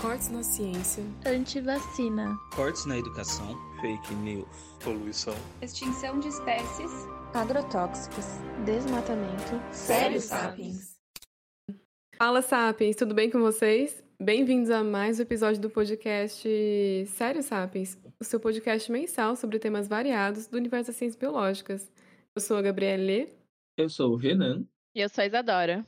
Cortes na ciência. Antivacina. Cortes na educação. Fake news. Poluição. Extinção de espécies. Agrotóxicos. Desmatamento. Sério, Sapiens. Fala, Sapiens, tudo bem com vocês? Bem-vindos a mais um episódio do podcast Sério Sapiens, o seu podcast mensal sobre temas variados do universo das ciências biológicas. Eu sou a Gabriele. Eu sou o Renan. E eu sou a Isadora.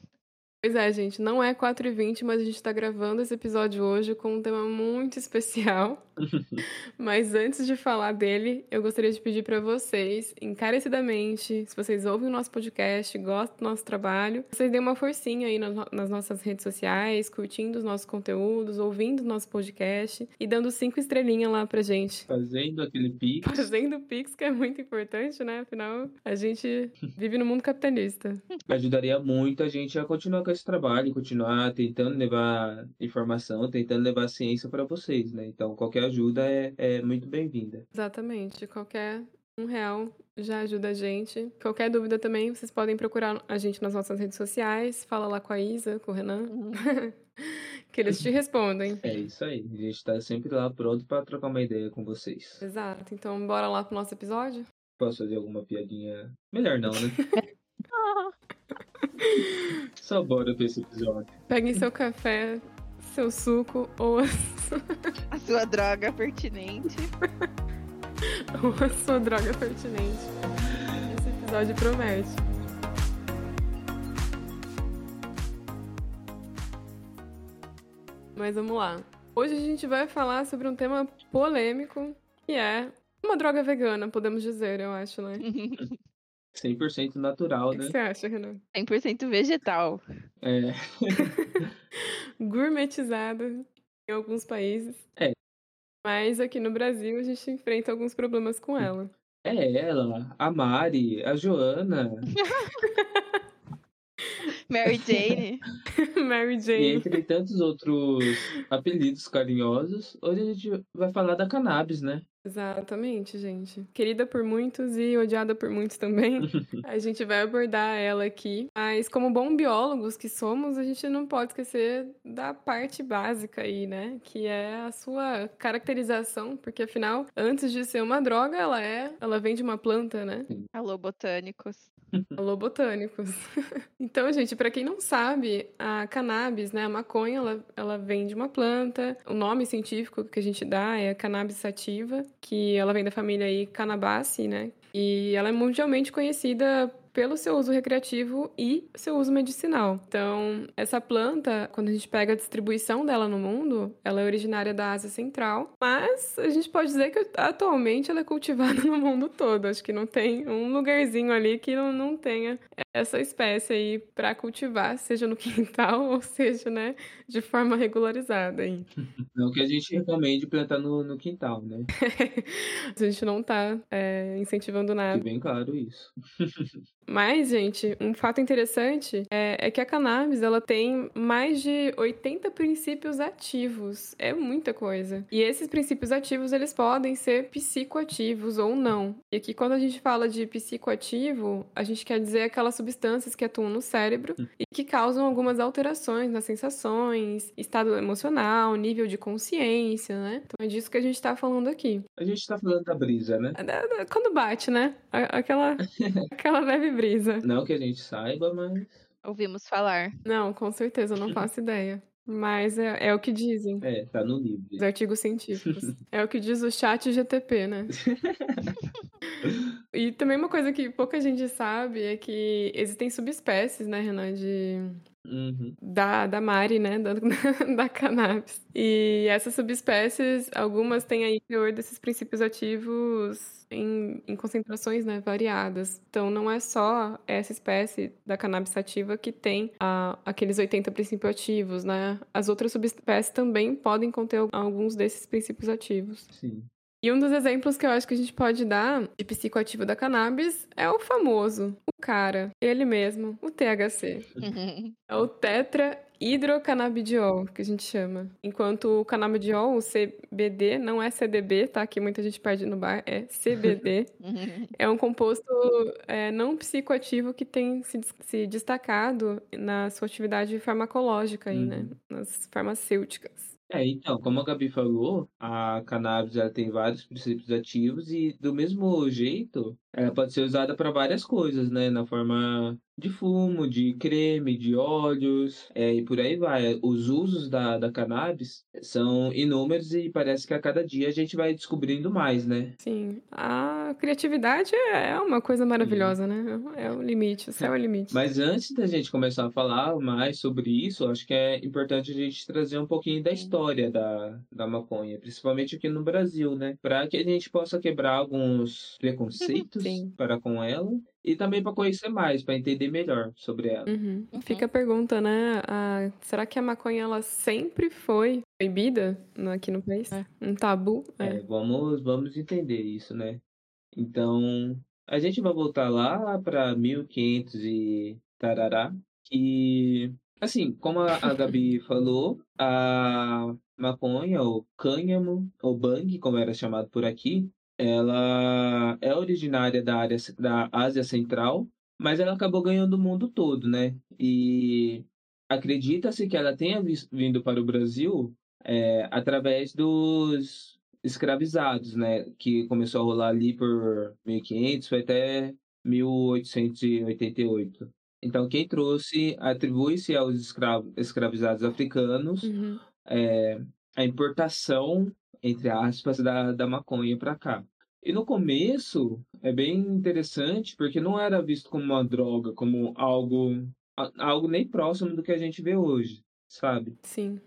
Pois é, gente, não é 4h20, mas a gente está gravando esse episódio hoje com um tema muito especial. mas antes de falar dele, eu gostaria de pedir para vocês, encarecidamente, se vocês ouvem o nosso podcast, gostam do nosso trabalho, vocês deem uma forcinha aí nas nossas redes sociais, curtindo os nossos conteúdos, ouvindo o nosso podcast e dando cinco estrelinhas lá pra gente. Fazendo aquele pix. Fazendo pix, que é muito importante, né? Afinal, a gente vive no mundo capitalista. Ajudaria muito a gente a continuar com esse trabalho, continuar tentando levar informação, tentando levar ciência para vocês, né? Então, qualquer ajuda é, é muito bem-vinda. Exatamente. Qualquer um real já ajuda a gente. Qualquer dúvida também, vocês podem procurar a gente nas nossas redes sociais. Fala lá com a Isa, com o Renan. Uhum. que eles te respondem. É isso aí. A gente tá sempre lá pronto para trocar uma ideia com vocês. Exato. Então, bora lá pro nosso episódio? Posso fazer alguma piadinha? Melhor não, né? Só bora pra esse episódio. Peguem seu café, seu suco ou a sua, a sua droga pertinente. ou a sua droga pertinente. Esse episódio promete. Mas vamos lá. Hoje a gente vai falar sobre um tema polêmico, que é uma droga vegana, podemos dizer, eu acho, né? 100% natural, o que né? O que você acha, Renan? 100% vegetal. É. Gourmetizada em alguns países. É. Mas aqui no Brasil a gente enfrenta alguns problemas com ela. É ela, a Mari, a Joana. Mary Jane. Mary Jane. E entre tantos outros apelidos carinhosos, hoje a gente vai falar da cannabis, né? Exatamente, gente. Querida por muitos e odiada por muitos também. a gente vai abordar ela aqui. Mas, como bons biólogos que somos, a gente não pode esquecer da parte básica aí, né? Que é a sua caracterização, porque afinal, antes de ser uma droga, ela é. Ela vem de uma planta, né? Alô, botânicos. Alô, botânicos. então, gente, para quem não sabe, a cannabis, né, a maconha, ela, ela vem de uma planta. O nome científico que a gente dá é cannabis sativa, que ela vem da família aí Canabaceae, né? E ela é mundialmente conhecida pelo seu uso recreativo e seu uso medicinal. Então, essa planta, quando a gente pega a distribuição dela no mundo, ela é originária da Ásia Central, mas a gente pode dizer que atualmente ela é cultivada no mundo todo. Acho que não tem um lugarzinho ali que não, não tenha essa espécie aí para cultivar, seja no quintal ou seja, né, de forma regularizada aí. Não que a gente recomende plantar no, no quintal, né? a gente não tá é, incentivando nada. É bem claro isso. Mas, gente, um fato interessante é, é, que a cannabis ela tem mais de 80 princípios ativos. É muita coisa. E esses princípios ativos eles podem ser psicoativos ou não. E aqui, quando a gente fala de psicoativo, a gente quer dizer aquelas substâncias que atuam no cérebro e que causam algumas alterações nas sensações, estado emocional, nível de consciência, né? Então é disso que a gente tá falando aqui. A gente tá falando da brisa, né? Quando bate, né? Aquela, aquela leve brisa. Não que a gente saiba, mas. Ouvimos falar. Não, com certeza, eu não faço ideia. Mas é, é, o que dizem. É, tá no livro. Os artigos científicos. é o que diz o chat GTP, né? e também uma coisa que pouca gente sabe é que existem subespécies, né, Renan, de Uhum. Da, da Mari, né? Da, da cannabis. E essas subespécies, algumas têm aí teor desses princípios ativos em, em concentrações né, variadas. Então, não é só essa espécie da cannabis sativa que tem a, aqueles 80 princípios ativos, né? As outras subespécies também podem conter alguns desses princípios ativos. Sim. E um dos exemplos que eu acho que a gente pode dar de psicoativo da cannabis é o famoso, o cara, ele mesmo, o THC. é o tetra hidrocannabidiol, que a gente chama. Enquanto o canabidiol, o CBD, não é CDB, tá? Que muita gente perde no bar, é CBD. é um composto é, não psicoativo que tem se, se, destacado na sua atividade farmacológica aí, né? Nas farmacêuticas. É, então, como a Gabi falou, a cannabis ela tem vários princípios ativos e do mesmo jeito, ela pode ser usada para várias coisas, né? Na forma de fumo, de creme, de óleos, é, e por aí vai. Os usos da, da cannabis são inúmeros e parece que a cada dia a gente vai descobrindo mais, né? Sim, a criatividade é uma coisa maravilhosa, né? É o limite, o céu é o limite. Mas antes da gente começar a falar mais sobre isso, acho que é importante a gente trazer um pouquinho da história da, da maconha, principalmente aqui no Brasil, né? Para que a gente possa quebrar alguns preconceitos Sim. para com ela e também para conhecer mais, para entender melhor sobre ela. Uhum. Fica a pergunta, né? a- será que a maconha ela sempre foi proibida aqui no país? É. Um tabu? É, É. vamos, vamos entender isso, né? Então, a gente vai voltar lá para 1500 e tarará, que, assim, como a, a Gabi falou, a maconha, ou cânhamo, ou bang, como era chamado por aqui, ela é originária da área da Ásia Central, mas ela acabou ganhando o mundo todo, né? E acredita-se que ela tenha vindo para o Brasil é, através dos escravizados, né? Que começou a rolar ali por 1500, foi até 1888. Então, quem trouxe atribui-se aos escravos, escravizados africanos Uhum. é, a importação, entre aspas, da, da maconha para cá. E no começo é bem interessante porque não era visto como uma droga, como algo, algo nem próximo do que a gente vê hoje, sabe? Sim.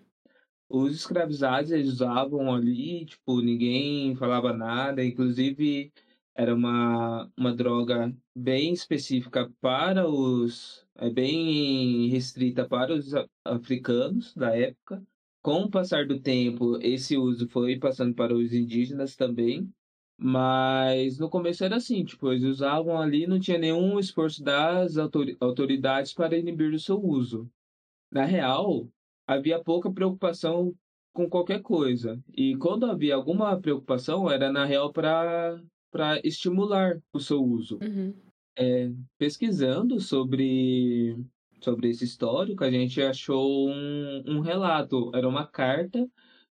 Os escravizados eles usavam ali, tipo, ninguém falava nada, inclusive era uma, uma droga bem específica para os, é bem restrita para os africanos da época. Com o passar do tempo, esse uso foi passando para os indígenas também, mas no começo era assim, tipo, eles usavam ali, não tinha nenhum esforço das autori- autoridades para inibir o seu uso. Na real, havia pouca preocupação com qualquer coisa. E quando havia alguma preocupação, era na real para para estimular o seu uso. Uhum. É, pesquisando sobre sobre esse histórico, a gente achou um, um relato, era uma carta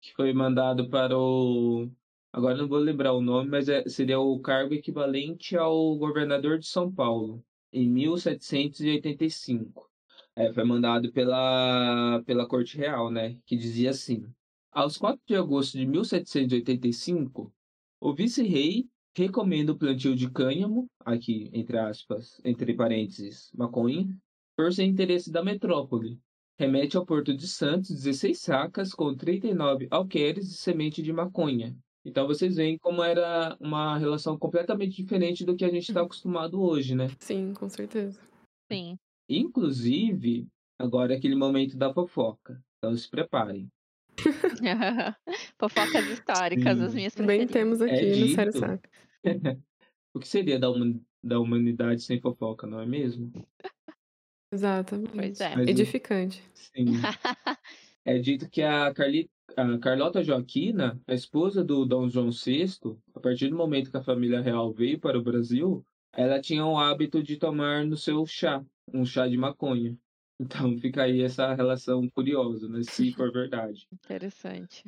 que foi mandado para o agora não vou lembrar o nome, mas é- seria o cargo equivalente ao governador de São Paulo em 1785. É, foi mandado pela, pela Corte Real, né? Que dizia assim: Aos 4 de agosto de 1785, o vice-rei recomenda o plantio de cânhamo, aqui, entre aspas, entre parênteses, maconha, por ser interesse da metrópole. Remete ao Porto de Santos 16 sacas com 39 alqueires de semente de maconha. Então vocês veem como era uma relação completamente diferente do que a gente está acostumado hoje, né? Sim, com certeza. Sim. Inclusive, agora é aquele momento da fofoca. Então se preparem. Fofocas históricas, as Sim. minhas Bem preferidas. temos aqui É no Sério. Saca. O que seria da, human- da humanidade sem fofoca, não é mesmo? Exatamente. Pois é. Mas Edificante. Sim. É dito que a, Carli... a Carlota Joaquina, a esposa do Dom João VI, a partir do momento que a família real veio para o Brasil, ela tinha o hábito de tomar no seu chá, um chá de maconha. Então fica aí essa relação curiosa, né? Se for verdade. Interessante.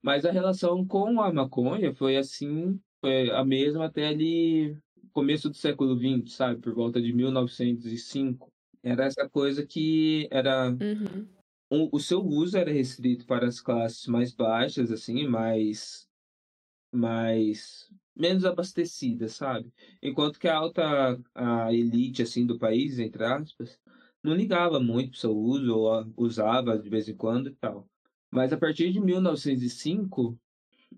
Mas a relação com a maconha foi assim, foi a mesma até ali começo do século XX, sabe? Por volta de 1905. Era essa coisa que era Uhum. o, o seu uso era restrito para as classes mais baixas, assim, mais, mais menos abastecidas, sabe? Enquanto que a alta a elite, assim, do país, entre aspas, não ligava muito pro seu uso, ou usava de vez em quando e tal. Mas a partir de 1905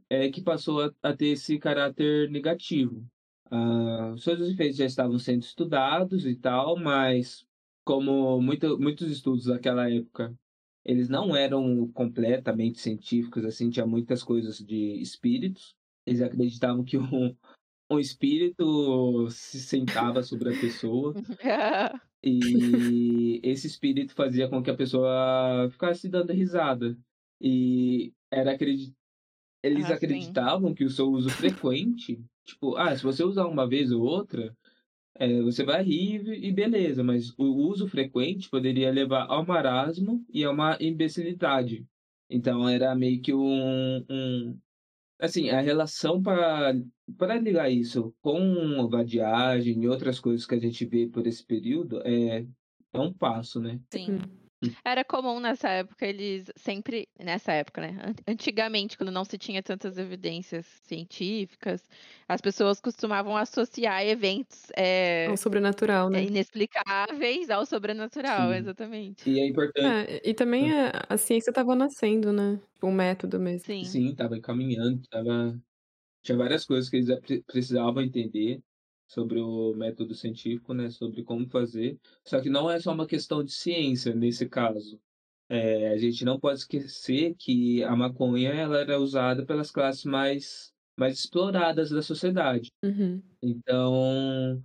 é que passou a, a ter esse caráter negativo. Ah, os seus efeitos já estavam sendo estudados e tal, mas como muito, muitos estudos daquela época eles não eram completamente científicos, assim, tinha muitas coisas de espíritos. Eles acreditavam que um, um espírito se sentava sobre a pessoa e esse espírito fazia com que a pessoa ficasse dando risada. E era acredi... eles Ah, sim. acreditavam que o seu uso frequente, tipo, ah, se você usar uma vez ou outra, é, você vai rir e beleza, mas o uso frequente poderia levar ao marasmo e a uma imbecilidade. Então era meio que um, um assim, a relação para para ligar isso com vadiagem e outras coisas que a gente vê por esse período é, é um passo, né? Sim. Era comum nessa época, eles sempre. Nessa época, né? An- Antigamente, quando não se tinha tantas evidências científicas, as pessoas costumavam associar eventos é, É o sobrenatural, né? é, inexplicáveis ao sobrenatural, Sim. exatamente. E é importante, É, e também a, a ciência estava nascendo, né? O método mesmo. Sim. sim, tava encaminhando, tava tinha várias coisas que eles pre- precisavam entender sobre o método científico, né, sobre como fazer. Só que não é só uma questão de ciência nesse caso. É, a gente não pode esquecer que a maconha ela era usada pelas classes mais mais exploradas da sociedade. Uhum. Então,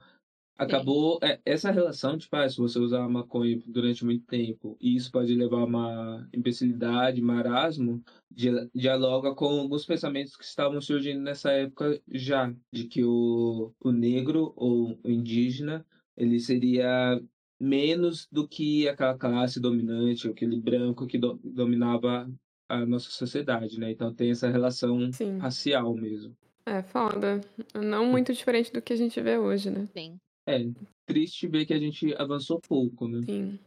acabou é, essa relação, tipo, ah, se você usar a maconha durante muito tempo e isso pode levar a uma imbecilidade, marasmo, dia- dialoga com alguns pensamentos que estavam surgindo nessa época já, de que o, o negro ou o indígena, ele seria menos do que aquela classe dominante, ou aquele branco que do- dominava a nossa sociedade, né? Então tem essa relação Sim. racial mesmo. É foda. Não muito diferente do que a gente vê hoje, né? Sim. É, triste ver que a gente avançou pouco, né? Sim.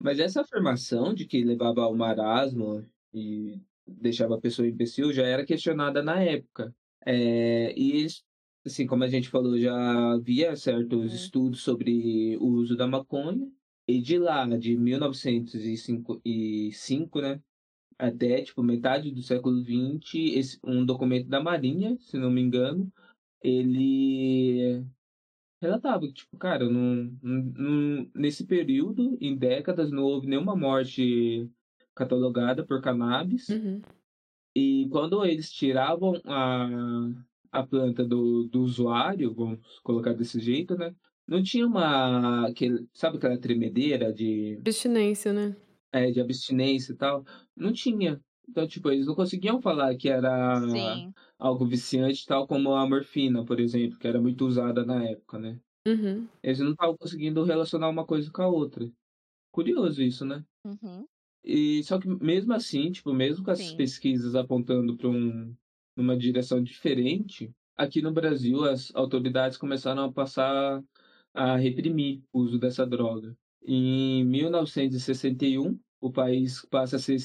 Mas essa afirmação de que levava ao marasmo e deixava a pessoa imbecil já era questionada na época. É, e eles, assim, como a gente falou, já havia certos Uhum. estudos sobre o uso da maconha. E de lá, de 1905, né, até, tipo, metade do século XX, esse, um documento da Marinha, se não me engano, ele relatava que, tipo, cara, nesse período, em décadas, não houve nenhuma morte catalogada por cannabis. Uhum. E quando eles tiravam a, a planta do, do usuário, vamos colocar desse jeito, né? Não tinha uma. Aquele, sabe aquela tremedeira de, Abstinência, né? é, de abstinência e tal? Não tinha. Então, tipo, eles não conseguiam falar que era Sim. algo viciante, tal como a morfina, por exemplo, que era muito usada na época, né? Uhum. Eles não estavam conseguindo relacionar uma coisa com a outra. Curioso isso, né? Uhum. E só que mesmo assim, tipo, mesmo com essas Sim. pesquisas apontando para um, uma direção diferente, aqui no Brasil as autoridades começaram a passar a reprimir o uso dessa droga. Em 1961, o país passa a ser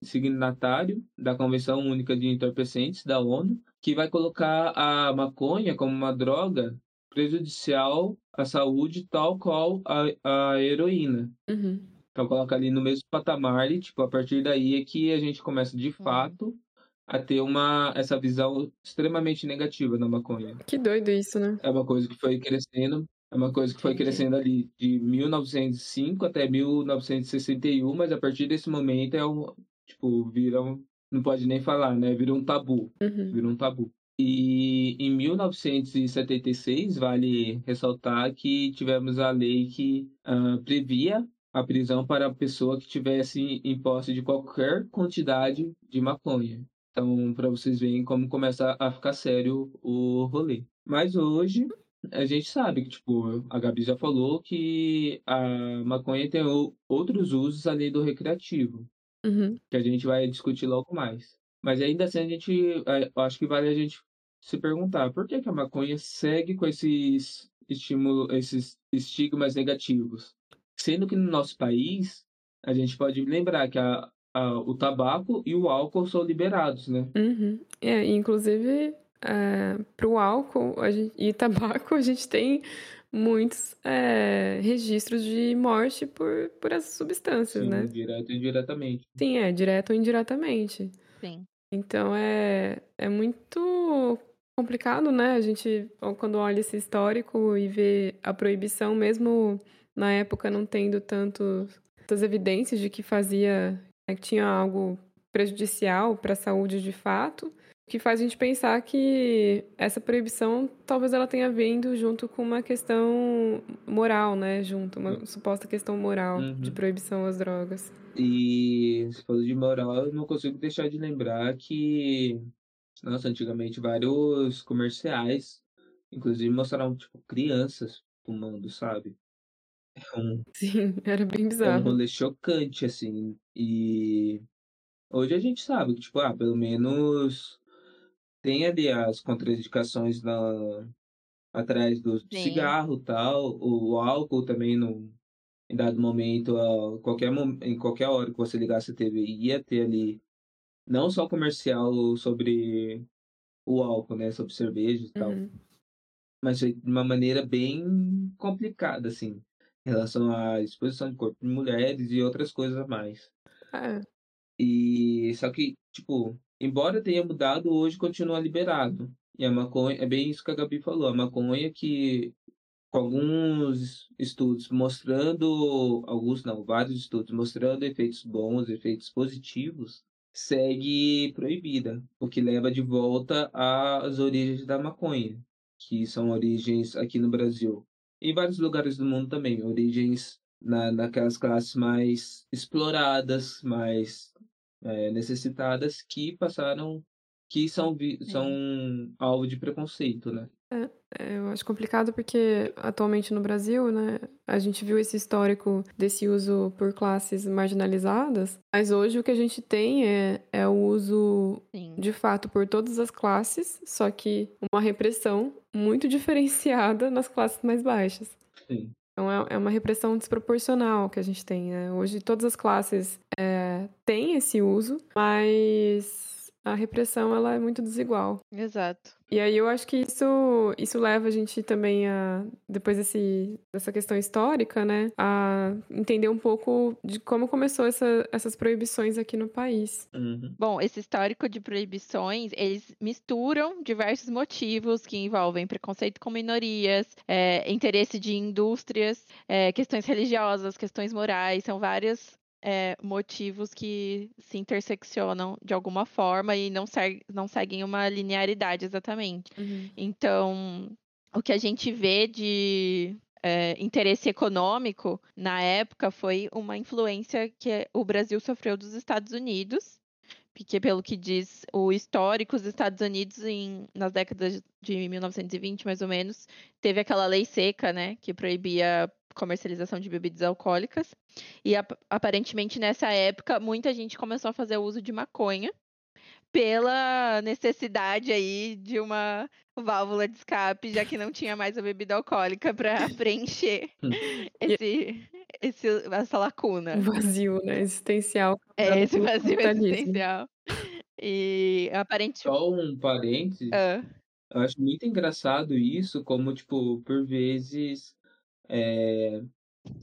signatário da Convenção Única de Entorpecentes da ONU, que vai colocar a maconha como uma droga prejudicial à saúde, tal qual a, a heroína. Uhum. Então coloca ali no mesmo patamar e, tipo, a partir daí é que a gente começa de fato a ter uma essa visão extremamente negativa da maconha. Que doido isso, né? É uma coisa que foi crescendo, é uma coisa que foi crescendo ali de 1905 até 1961, mas a partir desse momento é um, tipo, vira um, não pode nem falar, né? Vira um tabu, Uhum. vira um tabu. E em 1976, vale ressaltar que tivemos a lei que ah, previa a prisão para a pessoa que tivesse em posse de qualquer quantidade de maconha. Então, para vocês verem como começa a ficar sério o rolê. Mas hoje, a gente sabe que, tipo, a Gabi já falou que a maconha tem outros usos além do recreativo Uhum. que a gente vai discutir logo mais. Mas ainda assim a gente, é, eu acho que vale a gente se perguntar por que, que a maconha segue com esses estímulos, esses estigmas negativos, sendo que no nosso país a gente pode lembrar que a, a- o tabaco e o álcool são liberados, né? Uhum. É, inclusive, é, pro álcool a gente- e tabaco, a gente tem muitos é, registros de morte por, por essas substâncias, Sim, né? direto e indiretamente. Sim, é, direto ou indiretamente. Sim. Então é, é muito complicado, né? A gente, quando olha esse histórico e vê a proibição, mesmo na época não tendo tanto, tantas evidências de que fazia, né, que tinha algo prejudicial para a saúde de fato, o que faz a gente pensar que essa proibição talvez ela tenha vindo junto com uma questão moral, né? Junto, uma suposta questão moral de Uhum. proibição às drogas. E você falou de moral, eu não consigo deixar de lembrar que, nossa, antigamente vários comerciais, inclusive mostraram, tipo, crianças fumando, sabe? É um, Sim, era bem é um bizarro. rolê chocante, assim. E Hoje a gente sabe que, tipo, ah, pelo menos tem ali as contraindicações na, atrás do Sim. cigarro tal, o álcool também no, em dado momento, a qualquer, em qualquer hora que você ligasse a TV, ia ter ali não só comercial sobre o álcool, né, sobre cerveja e tal, Uhum. mas de uma maneira bem complicada, assim, em relação à exposição de corpo de mulheres e outras coisas a mais. É. E só que, tipo, embora tenha mudado, hoje continua liberado. E a maconha, é bem isso que a Gabi falou, a maconha que com alguns estudos mostrando, alguns não, vários estudos mostrando efeitos bons, efeitos positivos, segue proibida, o que leva de volta às origens da maconha, que são origens aqui no Brasil. Em vários lugares do mundo também, origens na, naquelas classes mais exploradas, mais é, necessitadas, que passaram, que são, vi- são alvo de preconceito, né? É, eu acho complicado porque atualmente no Brasil, né, a gente viu esse histórico desse uso por classes marginalizadas, mas hoje o que a gente tem é, é o uso Sim. de fato por todas as classes, só que uma repressão muito diferenciada nas classes mais baixas. Sim. Então é, é uma repressão desproporcional que a gente tem, né? Hoje todas as classes é, têm esse uso, mas a repressão ela é muito desigual. Exato. E aí eu acho que isso, isso leva a gente também a, depois desse, dessa questão histórica, né, a entender um pouco de como começou essa, essas proibições aqui no país. Uhum. Bom, esse histórico de proibições, eles misturam diversos motivos que envolvem preconceito com minorias, é, interesse de indústrias, é, questões religiosas, questões morais, são vários é, motivos que se interseccionam de alguma forma e não, ser- não seguem uma linearidade exatamente. Então, o que a gente vê de é, interesse econômico na época foi uma influência que o Brasil sofreu dos Estados Unidos, porque, pelo que diz o histórico, os Estados Unidos, em, nas décadas de 1920, mais ou menos, teve aquela lei seca, né, que proibia comercialização de bebidas alcoólicas. E ap- aparentemente nessa época muita gente começou a fazer uso de maconha pela necessidade aí de uma válvula de escape, já que não tinha mais a bebida alcoólica para preencher Hum. esse, esse, essa lacuna. O vazio, né, existencial. É esse vazio existencial. E aparentemente. Só um parênteses, Ah, eu acho muito engraçado isso, como, tipo, por vezes é,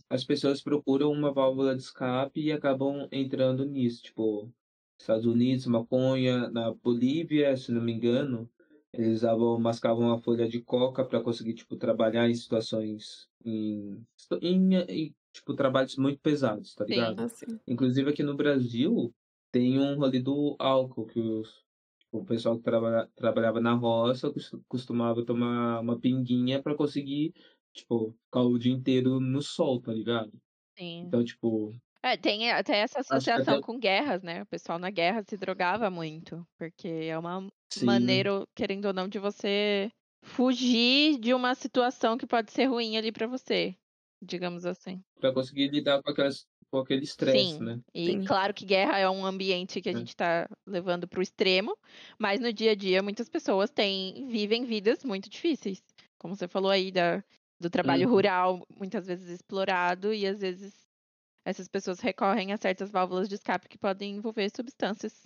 as pessoas procuram uma válvula de escape e acabam entrando nisso, tipo, Estados Unidos, maconha, na Bolívia, se não me engano, eles usavam, mascavam a folha de coca para conseguir, tipo, trabalhar em situações, em, em, em, tipo, trabalhos muito pesados, tá Sim. ligado? Assim. Inclusive aqui no Brasil tem um rolê do álcool, que os, o pessoal que traba, trabalhava na roça cos- costumava tomar uma pinguinha pra conseguir, tipo, ficar o dia inteiro no sol, tá ligado? sim. Então, tipo, É, tem até essa associação até- com guerras, né? O pessoal na guerra se drogava muito, porque é uma sim, maneira, querendo ou não, de você fugir de uma situação que pode ser ruim ali pra você, digamos assim. pra conseguir lidar com, aquelas, com aquele estresse, né? E Sim. claro que guerra é um ambiente que a É. gente está levando para o extremo, mas no dia a dia muitas pessoas têm, vivem vidas muito difíceis. Como você falou aí da, do trabalho Uhum. rural, muitas vezes explorado, e às vezes essas pessoas recorrem a certas válvulas de escape que podem envolver substâncias,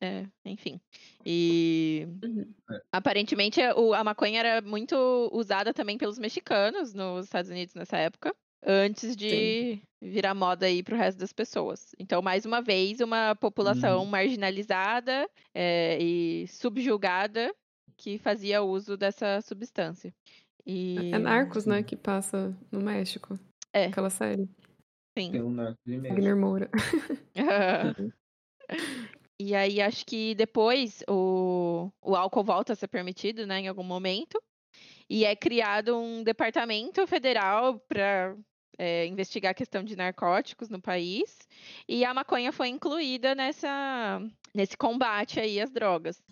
é, enfim. E Uhum. É. aparentemente o- a maconha era muito usada também pelos mexicanos nos Estados Unidos nessa época, antes de virar moda aí para o resto das pessoas. Então, mais uma vez, uma população Uhum. marginalizada é, e subjugada que fazia uso dessa substância. E... É Narcos, né, que passa no México. É. Aquela série. Sim. Tem um narco de México. Wagner Moura. E aí acho que depois o, o álcool volta a ser permitido, né, em algum momento. E é criado um departamento federal para investigar a questão de narcóticos no país. E a maconha foi incluída nessa, nesse combate aí às drogas.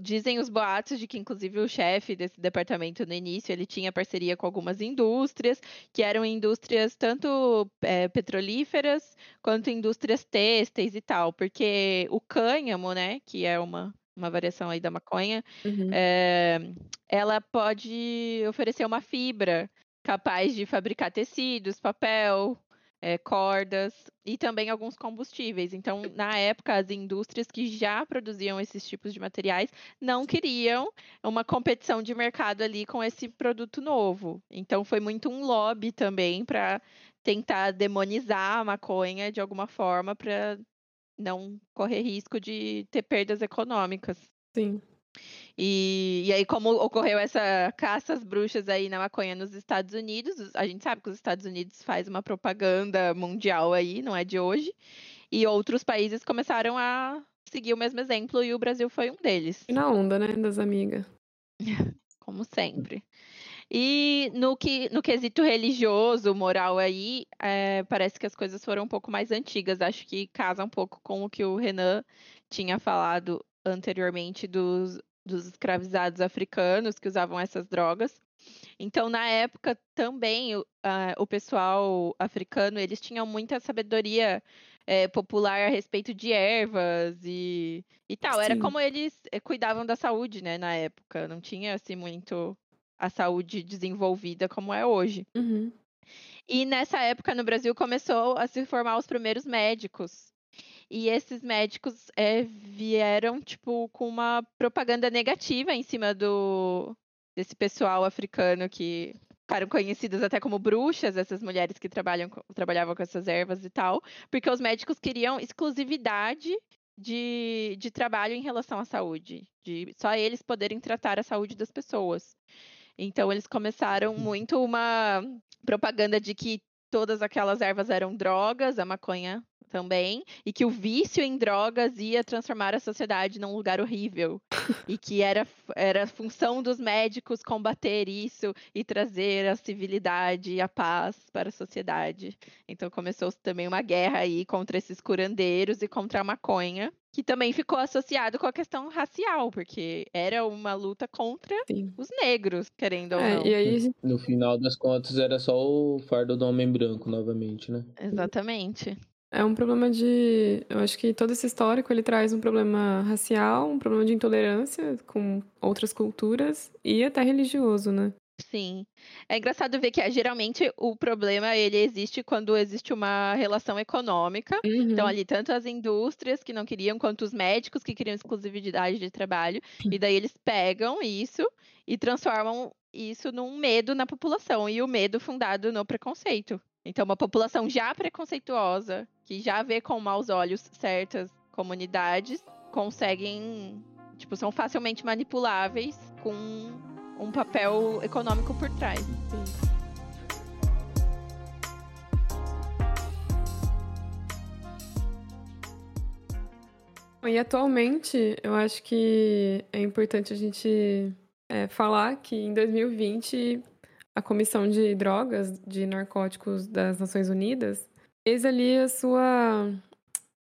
Dizem os boatos de que, inclusive, o chefe desse departamento no início ele tinha parceria com algumas indústrias, que eram indústrias tanto é, petrolíferas quanto indústrias têxteis e tal, porque o cânhamo, né, que é uma, uma variação aí da maconha, uhum. é, ela pode oferecer uma fibra capaz de fabricar tecidos, papel, é, cordas e também alguns combustíveis. Então, na época, as indústrias que já produziam esses tipos de materiais não queriam uma competição de mercado ali com esse produto novo. Então, foi muito um lobby também para tentar demonizar a maconha de alguma forma para não correr risco de ter perdas econômicas. Sim. E, e aí, como ocorreu essa caça às bruxas aí na maconha nos Estados Unidos, a gente sabe que os Estados Unidos faz uma propaganda mundial aí, não é de hoje, e outros países começaram a seguir o mesmo exemplo e o Brasil foi um deles. E na onda, né, das amigas. como sempre. E no, que, no quesito religioso, moral aí, é, parece que as coisas foram um pouco mais antigas. Acho que casa um pouco com o que o Renan tinha falado anteriormente dos, dos escravizados africanos que usavam essas drogas. Então, na época, também uh, o pessoal africano, eles tinham muita sabedoria é, popular a respeito de ervas e, e tal. Sim. Era como eles é, cuidavam da saúde, né, na época. Não tinha, assim, muito a saúde desenvolvida como é hoje. Uhum. E nessa época, no Brasil, começou a se formar os primeiros médicos e esses médicos é, vieram, tipo, com uma propaganda negativa em cima do desse pessoal africano que ficaram conhecidas até como bruxas, essas mulheres que trabalham, trabalhavam com essas ervas e tal, porque os médicos queriam exclusividade de, de trabalho em relação à saúde, de só eles poderem tratar a saúde das pessoas. Então eles começaram muito uma propaganda de que todas aquelas ervas eram drogas, a maconha também, e que o vício em drogas ia transformar a sociedade num lugar horrível. e que era, era função dos médicos combater isso e trazer a civilidade e a paz para a sociedade. Então começou também uma guerra aí contra esses curandeiros e contra a maconha que também ficou associado com a questão racial, porque era uma luta contra Sim. os negros, querendo ou é, não. Aí... No final das contas, era só o fardo do homem branco, novamente, né? Exatamente. É um problema de. Eu acho que todo esse histórico ele traz um problema racial, um problema de intolerância com outras culturas e até religioso, né? Sim. É engraçado ver que geralmente o problema ele existe quando existe uma relação econômica. Então, uhum. Então, ali, tanto as indústrias que não queriam, quanto os médicos que queriam exclusividade de trabalho. E daí eles pegam isso e transformam isso num medo na população. E o medo fundado no preconceito. Então, uma população já preconceituosa, que já vê com maus olhos certas comunidades, conseguem, tipo, são facilmente manipuláveis com um papel econômico por trás. Sim. E atualmente, eu acho que é importante a gente é, falar que em 2020 a Comissão de Drogas de Narcóticos das Nações Unidas fez ali a sua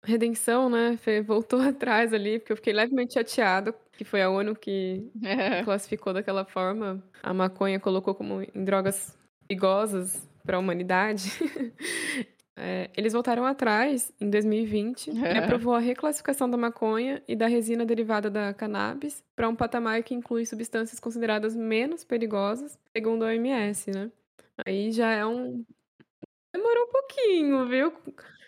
redenção, né? Voltou atrás ali, porque eu fiquei levemente chateado que foi a ONU que classificou daquela forma. A maconha colocou como em drogas perigosas para a humanidade. É, eles voltaram atrás em 2020 e aprovou a reclassificação da maconha e da resina derivada da cannabis para um patamar que inclui substâncias consideradas menos perigosas, segundo a OMS, né? Aí já é um. Demorou um pouquinho, viu?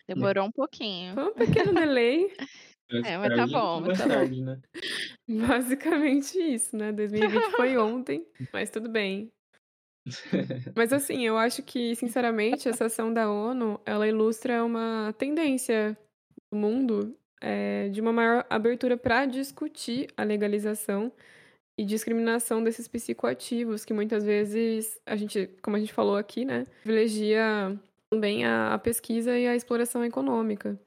Demorou um pouquinho. Foi um pequeno delay. é, mas tá bom, mas tá bom. Né? Basicamente isso, né? 2020 foi ontem, mas tudo bem. Mas assim, eu acho que, sinceramente, essa ação da ONU, ela ilustra uma tendência do mundo é, de uma maior abertura para discutir a legalização e discriminação desses psicoativos, que muitas vezes a gente, como a gente falou aqui, né, privilegia também a, a pesquisa e a exploração econômica.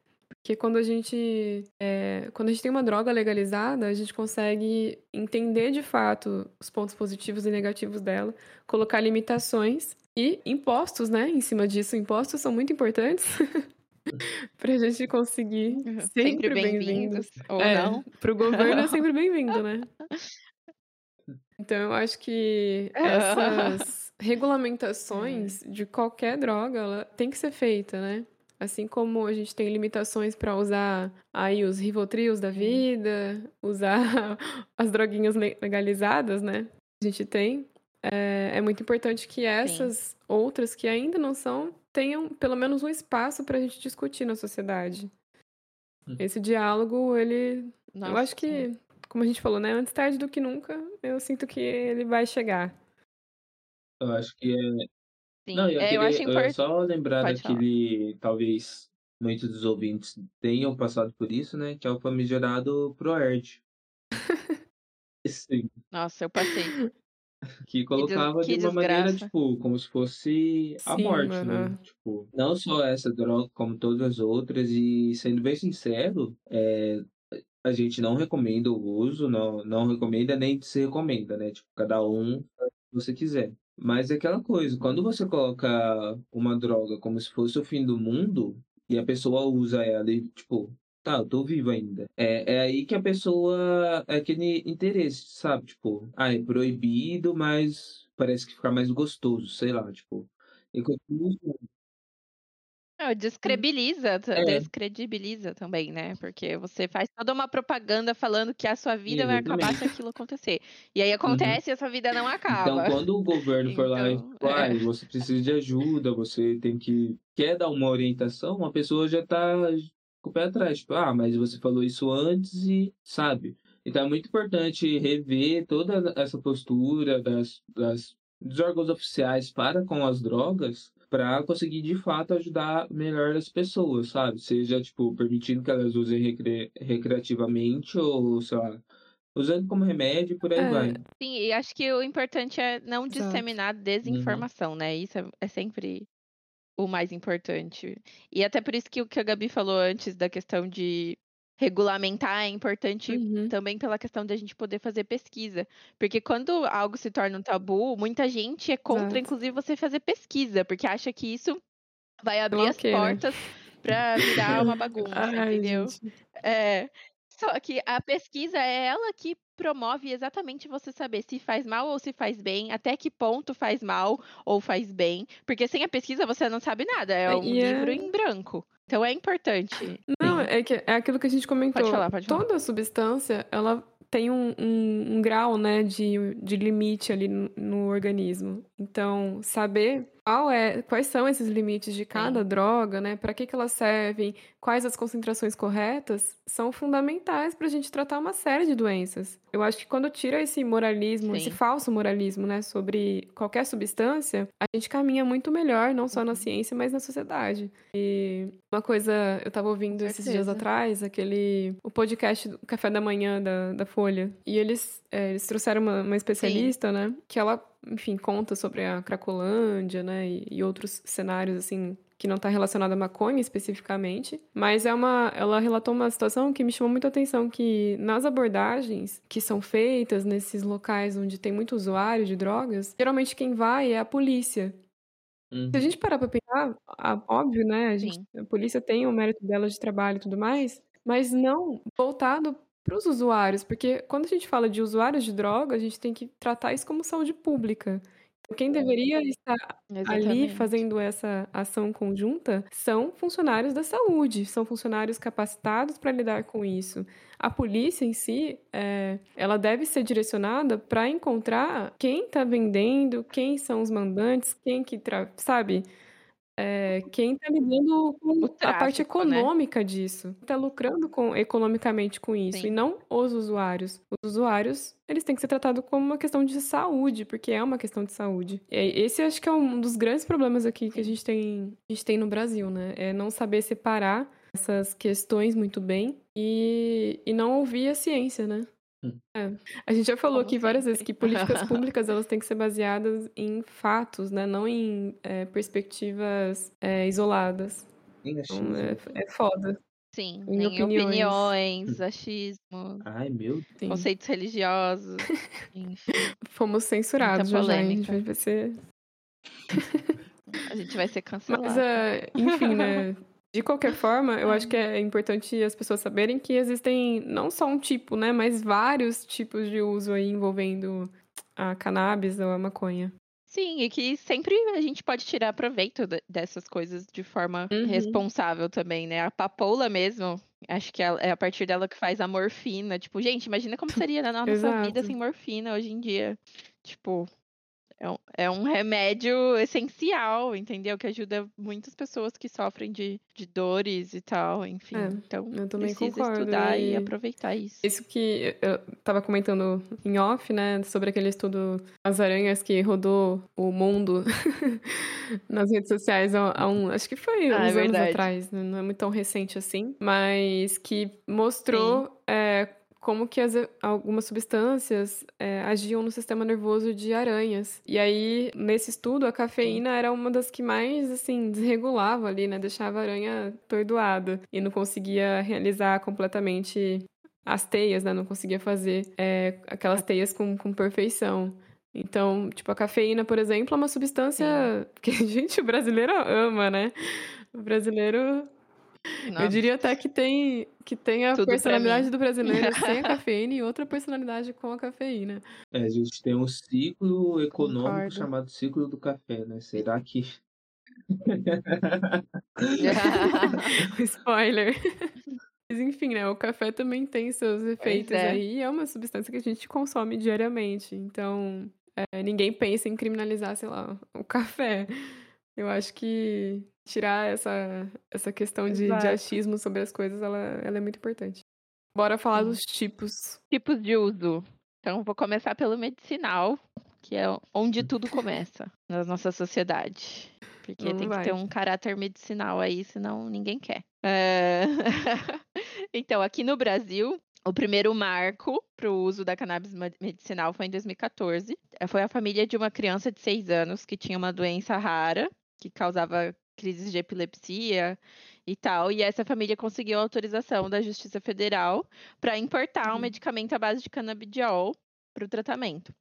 Porque quando a gente é, quando a gente tem uma droga legalizada, a gente consegue entender de fato os pontos positivos e negativos dela, colocar limitações e impostos, né, em cima disso. Impostos são muito importantes. pra gente conseguir Uhum. sempre, Sempre bem-vindos. bem-vindos, ou É, não. pro governo é sempre bem-vindo, né? Então eu acho que essas regulamentações de qualquer droga, ela tem que ser feita, né? Assim como a gente tem limitações para usar aí os Rivotrios da vida, usar as droguinhas le- legalizadas, né? A gente tem. É, é muito importante que essas outras que ainda não são tenham pelo menos um espaço para a gente discutir na sociedade. Hum. Esse diálogo, ele eu Nossa, acho que, como a gente falou, né? Antes tarde do que nunca, eu sinto que ele vai chegar. Eu acho que é. Sim. Não, eu, É, queria, acho eu ia importante. só lembrar Pode falar. daquele. Talvez muitos dos ouvintes tenham passado por isso, né? Que é o famigerado ProErd. Sim, Nossa, eu passei. que colocava que de uma maneira, desgraça. tipo, como se fosse a Sim, morte, né? mano. Tipo, não só essa droga, como todas as outras, e sendo bem sincero, é, a gente não recomenda o uso, não, não recomenda nem se recomenda, né? Tipo, cada um faz o que você quiser. Mas é aquela coisa, quando você coloca uma droga como se fosse o fim do mundo, e a pessoa usa ela e, tipo, tá, eu tô vivo ainda. É, é aí que a pessoa. É aquele interesse, sabe? Tipo, ah, é proibido, mas parece que fica mais gostoso, sei lá, tipo. E continua usando. Não, descredibiliza, É. descredibiliza também, né? Porque você faz toda uma propaganda falando que a sua vida vai acabar se Exatamente. aquilo acontecer. E aí acontece e a sua vida não Então, acaba. quando o governo for lá e Então, é. "Ai, você precisa de ajuda, você tem que. Quer dar uma orientação, a pessoa já tá com o pé atrás. Tipo, ah, mas você falou isso antes e sabe. Então é muito importante rever toda essa postura das, das, dos órgãos oficiais para com as drogas para conseguir de fato ajudar melhor as pessoas, sabe? Seja, tipo, permitindo que elas usem recre- recreativamente ou, sei lá, usando como remédio e por aí É. vai. Sim, e acho que o importante é não Exato. disseminar desinformação, né? Isso é, é sempre o mais importante. E até por isso que o que a Gabi falou antes da questão de regulamentar é importante Uhum. também pela questão da gente poder fazer pesquisa. Porque quando algo se torna um tabu, muita gente é contra, Exato. inclusive, você fazer pesquisa, porque acha que isso vai abrir as né? portas pra virar uma bagunça, Ai, entendeu? gente. É. Só que a pesquisa é ela que promove exatamente você saber se faz mal ou se faz bem, até que ponto faz mal ou faz bem. Porque sem a pesquisa você não sabe nada, é É, um e é- livro em branco. Então é importante. Não, é, que, é aquilo que a gente comentou. Pode falar, pode falar. Toda substância, ela tem um, um, um grau, né, de, de limite ali no, no organismo. Então, saber qual é, quais são esses limites de cada droga, né, para que, que elas servem, quais as concentrações corretas, são fundamentais para a gente tratar uma série de doenças. Eu acho que quando tira esse moralismo, esse Sim. falso moralismo, né, sobre qualquer substância, a gente caminha muito melhor, não só Uhum. na ciência, mas na sociedade. E uma coisa, eu tava ouvindo esses dias atrás, aquele o podcast do Café da Manhã da, da Folha. E eles, é, eles trouxeram uma, uma especialista, né? Que ela, enfim, conta sobre a Cracolândia, né? E, e outros cenários, assim, que não tá relacionado à maconha especificamente. Mas é uma. Ela relatou uma situação que me chamou muito a atenção, que nas abordagens que são feitas nesses locais onde tem muito usuário de drogas, geralmente quem vai é a polícia. Uhum. Se a gente parar pra pensar, a- óbvio, né? A, gente, a polícia tem o mérito dela de trabalho e tudo mais, mas não voltado para os usuários, porque quando a gente fala de usuários de droga, a gente tem que tratar isso como saúde pública. Então, Quem deveria estar ali Exatamente. fazendo essa ação conjunta são funcionários da saúde, são funcionários capacitados para lidar com isso. A polícia em si, é, ela deve ser direcionada para encontrar quem está vendendo, quem são os mandantes, quem que, sabe? É, quem está lidando com a parte né? econômica disso, está lucrando com, economicamente com isso, Sim. e não os usuários. Os usuários, eles têm que ser tratados como uma questão de saúde, porque é uma questão de saúde. Esse acho que é um dos grandes problemas aqui que a gente tem, a gente tem no Brasil, né? É não saber separar essas questões muito bem e, e não ouvir a ciência, né? Hum. É. A gente já falou Como aqui várias vezes sempre. que políticas públicas elas têm que ser baseadas em fatos, né? Não em é, perspectivas é, isoladas. Então, é, é foda. Sim, Em nem opiniões. opiniões, achismo, Ai, meu Deus. Conceitos religiosos, enfim. Fomos censurados já, já. A gente vai ser A gente vai ser cancelado. Mas, é, enfim, né? De qualquer forma, eu acho que é importante as pessoas saberem que existem não só um tipo, né, mas vários tipos de uso aí envolvendo a cannabis ou a maconha. Sim, e que sempre a gente pode tirar proveito dessas coisas de forma uhum. responsável também, né? A papoula mesmo, acho que é a partir dela que faz a morfina. Tipo, gente, imagina como seria na nossa vida sem morfina hoje em dia. Tipo, é um, é um remédio essencial, entendeu? Que ajuda muitas pessoas que sofrem de, de dores e tal, enfim. É, então, eu também precisa concordo. estudar e... e... aproveitar isso. Isso que eu tava comentando em off, né? Sobre aquele estudo As Aranhas que rodou o mundo nas redes sociais há um... Acho que foi ah, é uns é anos atrás, né? não é muito tão recente assim. Mas que mostrou... É, como que as, algumas substâncias é, agiam no sistema nervoso de aranhas. E aí, nesse estudo, a cafeína era uma das que mais, assim, desregulava ali, né? Deixava a aranha tordoada e não conseguia realizar completamente as teias, né? Não conseguia fazer é, aquelas teias com, com perfeição. Então, tipo, a cafeína, por exemplo, é uma substância Sim. que a gente, o brasileiro, ama, né? O brasileiro Eu diria até que tem, que tem a Tudo personalidade do brasileiro sem a cafeína e outra personalidade com a cafeína. É, a gente tem um ciclo econômico Concordo. chamado ciclo do café, né? Será que. Spoiler. Mas enfim, né? O café também tem seus efeitos é. aí. É uma substância que a gente consome diariamente. Então, é, ninguém pensa em criminalizar, sei lá, o café. Eu acho que tirar essa, essa questão de, de achismo sobre as coisas, ela, ela é muito importante. Bora falar dos tipos. Tipos de uso. Então, vou começar pelo medicinal, que é onde tudo começa na nossa sociedade. Porque Não tem vai. que ter um caráter medicinal aí, senão ninguém quer. É... então, aqui no Brasil, o primeiro marco para o uso da cannabis medicinal foi em 2014. Foi a família de uma criança de 6 anos que tinha uma doença rara que causava crises de epilepsia e tal. E essa família conseguiu autorização da Justiça Federal para importar um uhum. medicamento à base de canabidiol para o tratamento.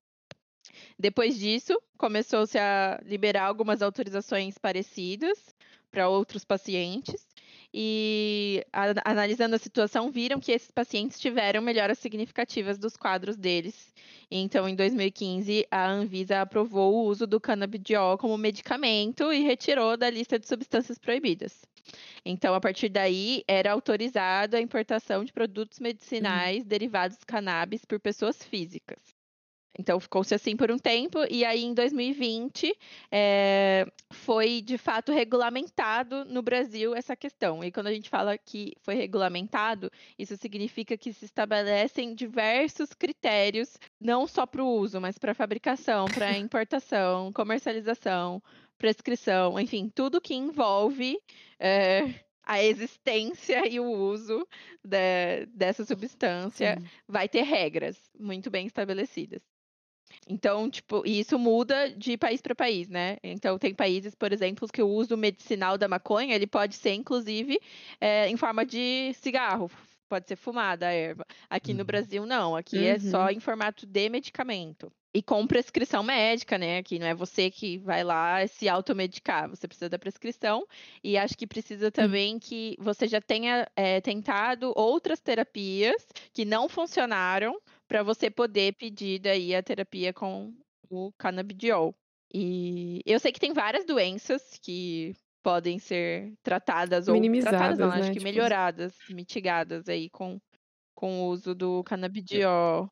Depois disso, começou-se a liberar algumas autorizações parecidas para outros pacientes e a, analisando a situação, viram que esses pacientes tiveram melhoras significativas dos quadros deles. Então, em 2015, a Anvisa aprovou o uso do canabidiol como medicamento e retirou da lista de substâncias proibidas. Então, a partir daí, era autorizada a importação de produtos medicinais uhum. derivados de cannabis por pessoas físicas. Então ficou-se assim por um tempo, e aí em 2020 é, eh, foi de fato regulamentado no Brasil essa questão. E quando a gente fala que foi regulamentado, isso significa que se estabelecem diversos critérios, não só para o uso, mas para fabricação, para importação, comercialização, prescrição, enfim, tudo que envolve. É, a existência e o uso de, dessa substância Sim. vai ter regras muito bem estabelecidas. Então, tipo, e isso muda de país para país, né? Então, tem países, por exemplo, que o uso medicinal da maconha, ele pode ser, inclusive, é, em forma de cigarro, pode ser fumada a erva. Aqui uhum. no Brasil, não. Aqui uhum. é só uhum. em formato de medicamento. E com prescrição médica, né? Aqui não é você que vai lá se automedicar, você precisa da prescrição. E acho que precisa também que você já tenha é, tentado outras terapias que não funcionaram para você poder pedir daí a terapia com o canabidiol. E eu sei que tem várias doenças que podem ser tratadas ou minimizadas, tratadas, não, né? acho que tipo... melhoradas, mitigadas aí com, com o uso do canabidiol.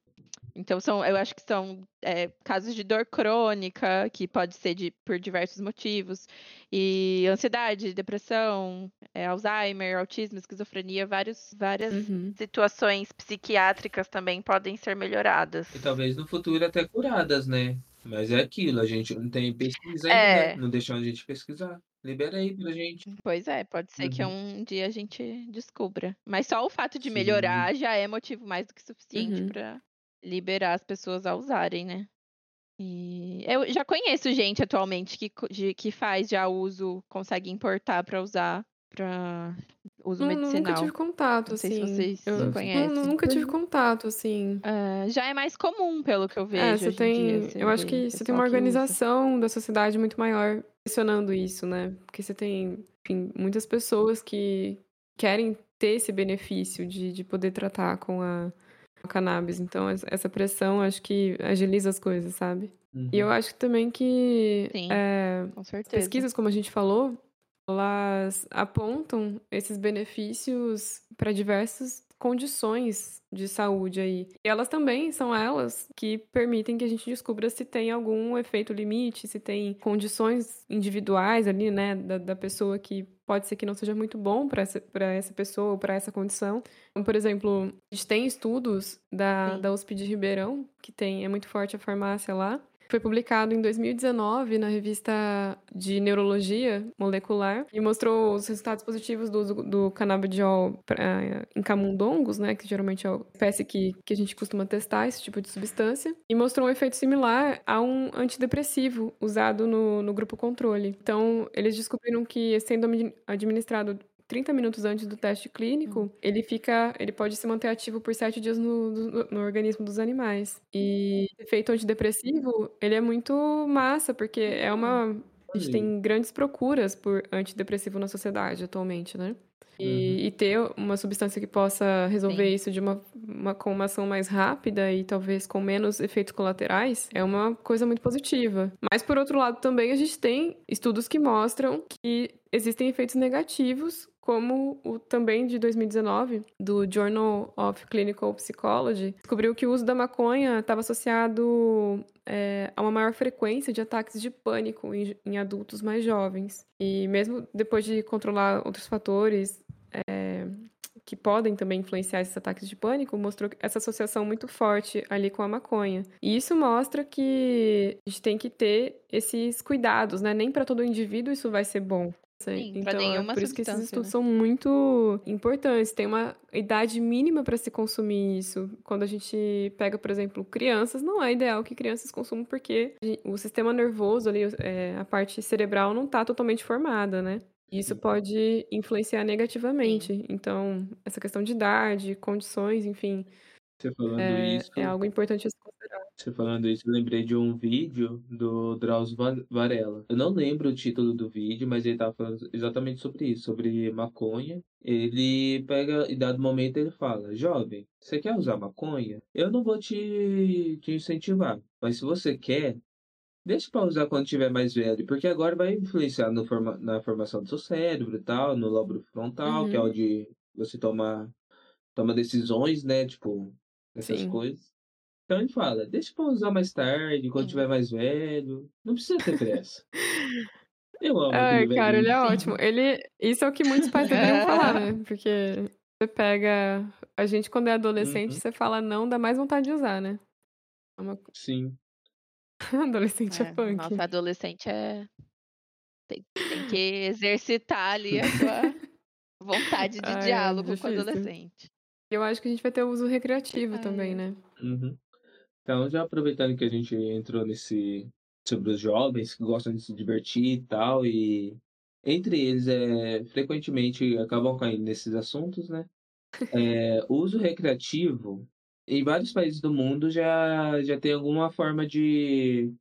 Então, são, eu acho que são é, casos de dor crônica, que pode ser de, por diversos motivos, e ansiedade, depressão, é, Alzheimer, autismo, esquizofrenia, vários, várias uhum. situações psiquiátricas também podem ser melhoradas. E talvez no futuro até curadas, né? Mas é aquilo, a gente não tem pesquisa ainda, é. não deixam a gente pesquisar. Libera aí pra gente. Pois é, pode ser uhum. que um dia a gente descubra. Mas só o fato de Sim. melhorar já é motivo mais do que suficiente uhum. para liberar as pessoas a usarem, né? E eu já conheço gente atualmente que, de, que faz já uso, consegue importar para usar para uso medicinal. Nunca tive contato, não assim. Sei se vocês eu, conhecem. Nunca tive contato, assim. Uh, já é mais comum, pelo que eu é, vejo. É, você tem. Dia, eu acho que você tem uma organização da sociedade muito maior pressionando isso, né? Porque você tem enfim, muitas pessoas que querem ter esse benefício de, de poder tratar com a, a cannabis. Então, essa pressão acho que agiliza as coisas, sabe? Uhum. E eu uhum. acho também que Sim, é, com certeza. pesquisas, como a gente falou, elas apontam esses benefícios para diversas condições de saúde aí. E elas também são elas que permitem que a gente descubra se tem algum efeito limite, se tem condições individuais ali, né, da, da pessoa que pode ser que não seja muito bom para essa, essa pessoa ou para essa condição. Então, por exemplo, a gente tem estudos da, da USP de Ribeirão, que tem, é muito forte a farmácia lá, foi publicado em 2019 na revista de Neurologia Molecular e mostrou os resultados positivos do uso do canabidiol pra, em camundongos, né, que geralmente é a espécie que, que a gente costuma testar esse tipo de substância, e mostrou um efeito similar a um antidepressivo usado no, no grupo controle. Então, eles descobriram que sendo administrado 30 minutos antes do teste clínico, uhum. ele fica, ele pode se manter ativo por 7 dias no, no, no organismo dos animais. E efeito antidepressivo, ele é muito massa, porque é uma a gente tem grandes procuras por antidepressivo na sociedade atualmente, né? E, uhum. e, ter uma substância que possa resolver Sim. isso de uma, uma, com uma ação mais rápida e talvez com menos efeitos colaterais é uma coisa muito positiva. Mas, por outro lado, também a gente tem estudos que mostram que existem efeitos negativos como o também de 2019, do Journal of Clinical Psychology, descobriu que o uso da maconha estava associado é, a uma maior frequência de ataques de pânico em, em, adultos mais jovens. E mesmo depois de controlar outros fatores é, que podem também influenciar esses ataques de pânico, mostrou essa associação muito forte ali com a maconha. E isso mostra que a gente tem que ter esses cuidados, né? Nem para todo indivíduo isso vai ser bom. Sim, então, é por isso que esses estudos né? são muito importantes. Tem uma idade mínima para se consumir isso. Quando a gente pega, por exemplo, crianças, não é ideal que crianças consumam porque o sistema nervoso ali, é, a parte cerebral não está totalmente formada, né? Isso pode influenciar negativamente. Sim. Então, essa questão de idade, condições, enfim, Você falando é, isso, é algo importante a se considerar. Você falando isso, eu lembrei de um vídeo do Drauzio Varela. Eu não lembro o título do vídeo, mas ele tava falando exatamente sobre isso, sobre maconha. Ele pega e dado momento ele fala: Jovem, você quer usar maconha? Eu não vou te, te incentivar, mas se você quer, deixa para usar quando tiver mais velho, porque agora vai influenciar forma, na formação do seu cérebro e tal, no lóbulo frontal, uhum. que é uhum. onde você toma, toma decisões, né? Tipo, essas Sim. coisas. Então ele fala, deixa pra usar mais tarde, quando tiver mais velho. Não precisa ter pressa. Eu amo Ai, cara, ele é ótimo. Ele, isso é o que muitos pais deveriam falar, né? Porque você pega. A gente, quando é adolescente, uhum. você fala não, dá mais vontade de usar, né? É uma... Sim. adolescente é, é punk. Nossa, adolescente é. Tem, tem que exercitar ali a sua vontade de Ai, é diálogo é com o adolescente. Eu acho que a gente vai ter o uso recreativo também, né? Uhum. Então, já aproveitando que a gente entrou nesse sobre os jovens que gostam de se divertir e tal, e entre eles é, frequentemente acabam caindo nesses assuntos, né? É, o uso recreativo, em vários países do mundo já, já tem alguma forma de.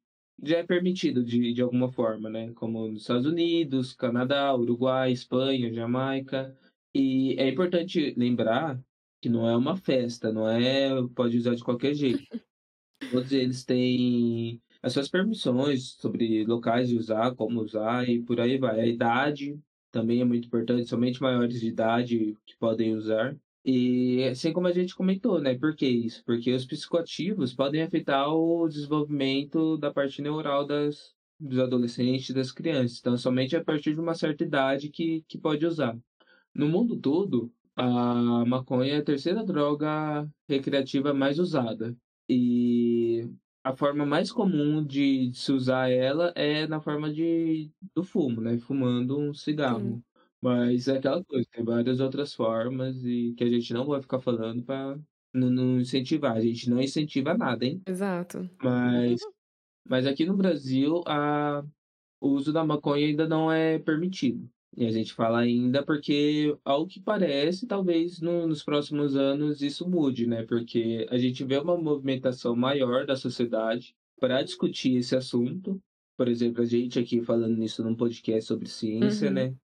já é permitido de, de alguma forma, né? Como nos Estados Unidos, Canadá, Uruguai, Espanha, Jamaica. E é importante lembrar que não é uma festa, não é pode usar de qualquer jeito. Todos eles têm as suas permissões sobre locais de usar, como usar e por aí vai. A idade também é muito importante, somente maiores de idade que podem usar. E assim como a gente comentou, né? Por que isso? Porque os psicoativos podem afetar o desenvolvimento da parte neural das, dos adolescentes e das crianças. Então, somente a partir de uma certa idade que, que pode usar. No mundo todo, a maconha é a terceira droga recreativa mais usada. E a forma mais comum de se usar ela é na forma de do fumo, né? Fumando um cigarro. Sim. Mas é aquela coisa, tem várias outras formas e que a gente não vai ficar falando para não, não, incentivar. A gente não incentiva nada, hein? Exato. Mas, mas aqui no Brasil, a, o uso da maconha ainda não é permitido. E a gente fala ainda porque, ao que parece, talvez no, nos próximos anos isso mude, né? Porque a gente vê uma movimentação maior da sociedade para discutir esse assunto. Por exemplo, a gente aqui falando nisso num podcast sobre ciência, uhum. né?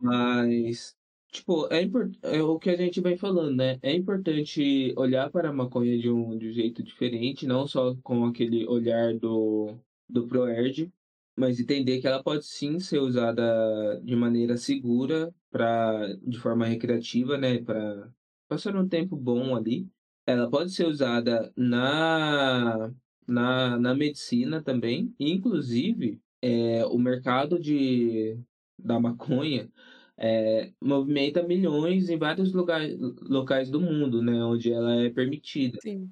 Mas, tipo, é, import... é o que a gente vem falando, né? É importante olhar para a maconha de um, de um jeito diferente, não só com aquele olhar do, do ProErd, mas entender que ela pode sim ser usada de maneira segura, pra, de forma recreativa, né? Para passar um tempo bom ali. Ela pode ser usada na, na, na medicina também. Inclusive, é, o mercado de, da maconha é, movimenta milhões em vários lugares, locais do mundo, né? Onde ela é permitida. Sim.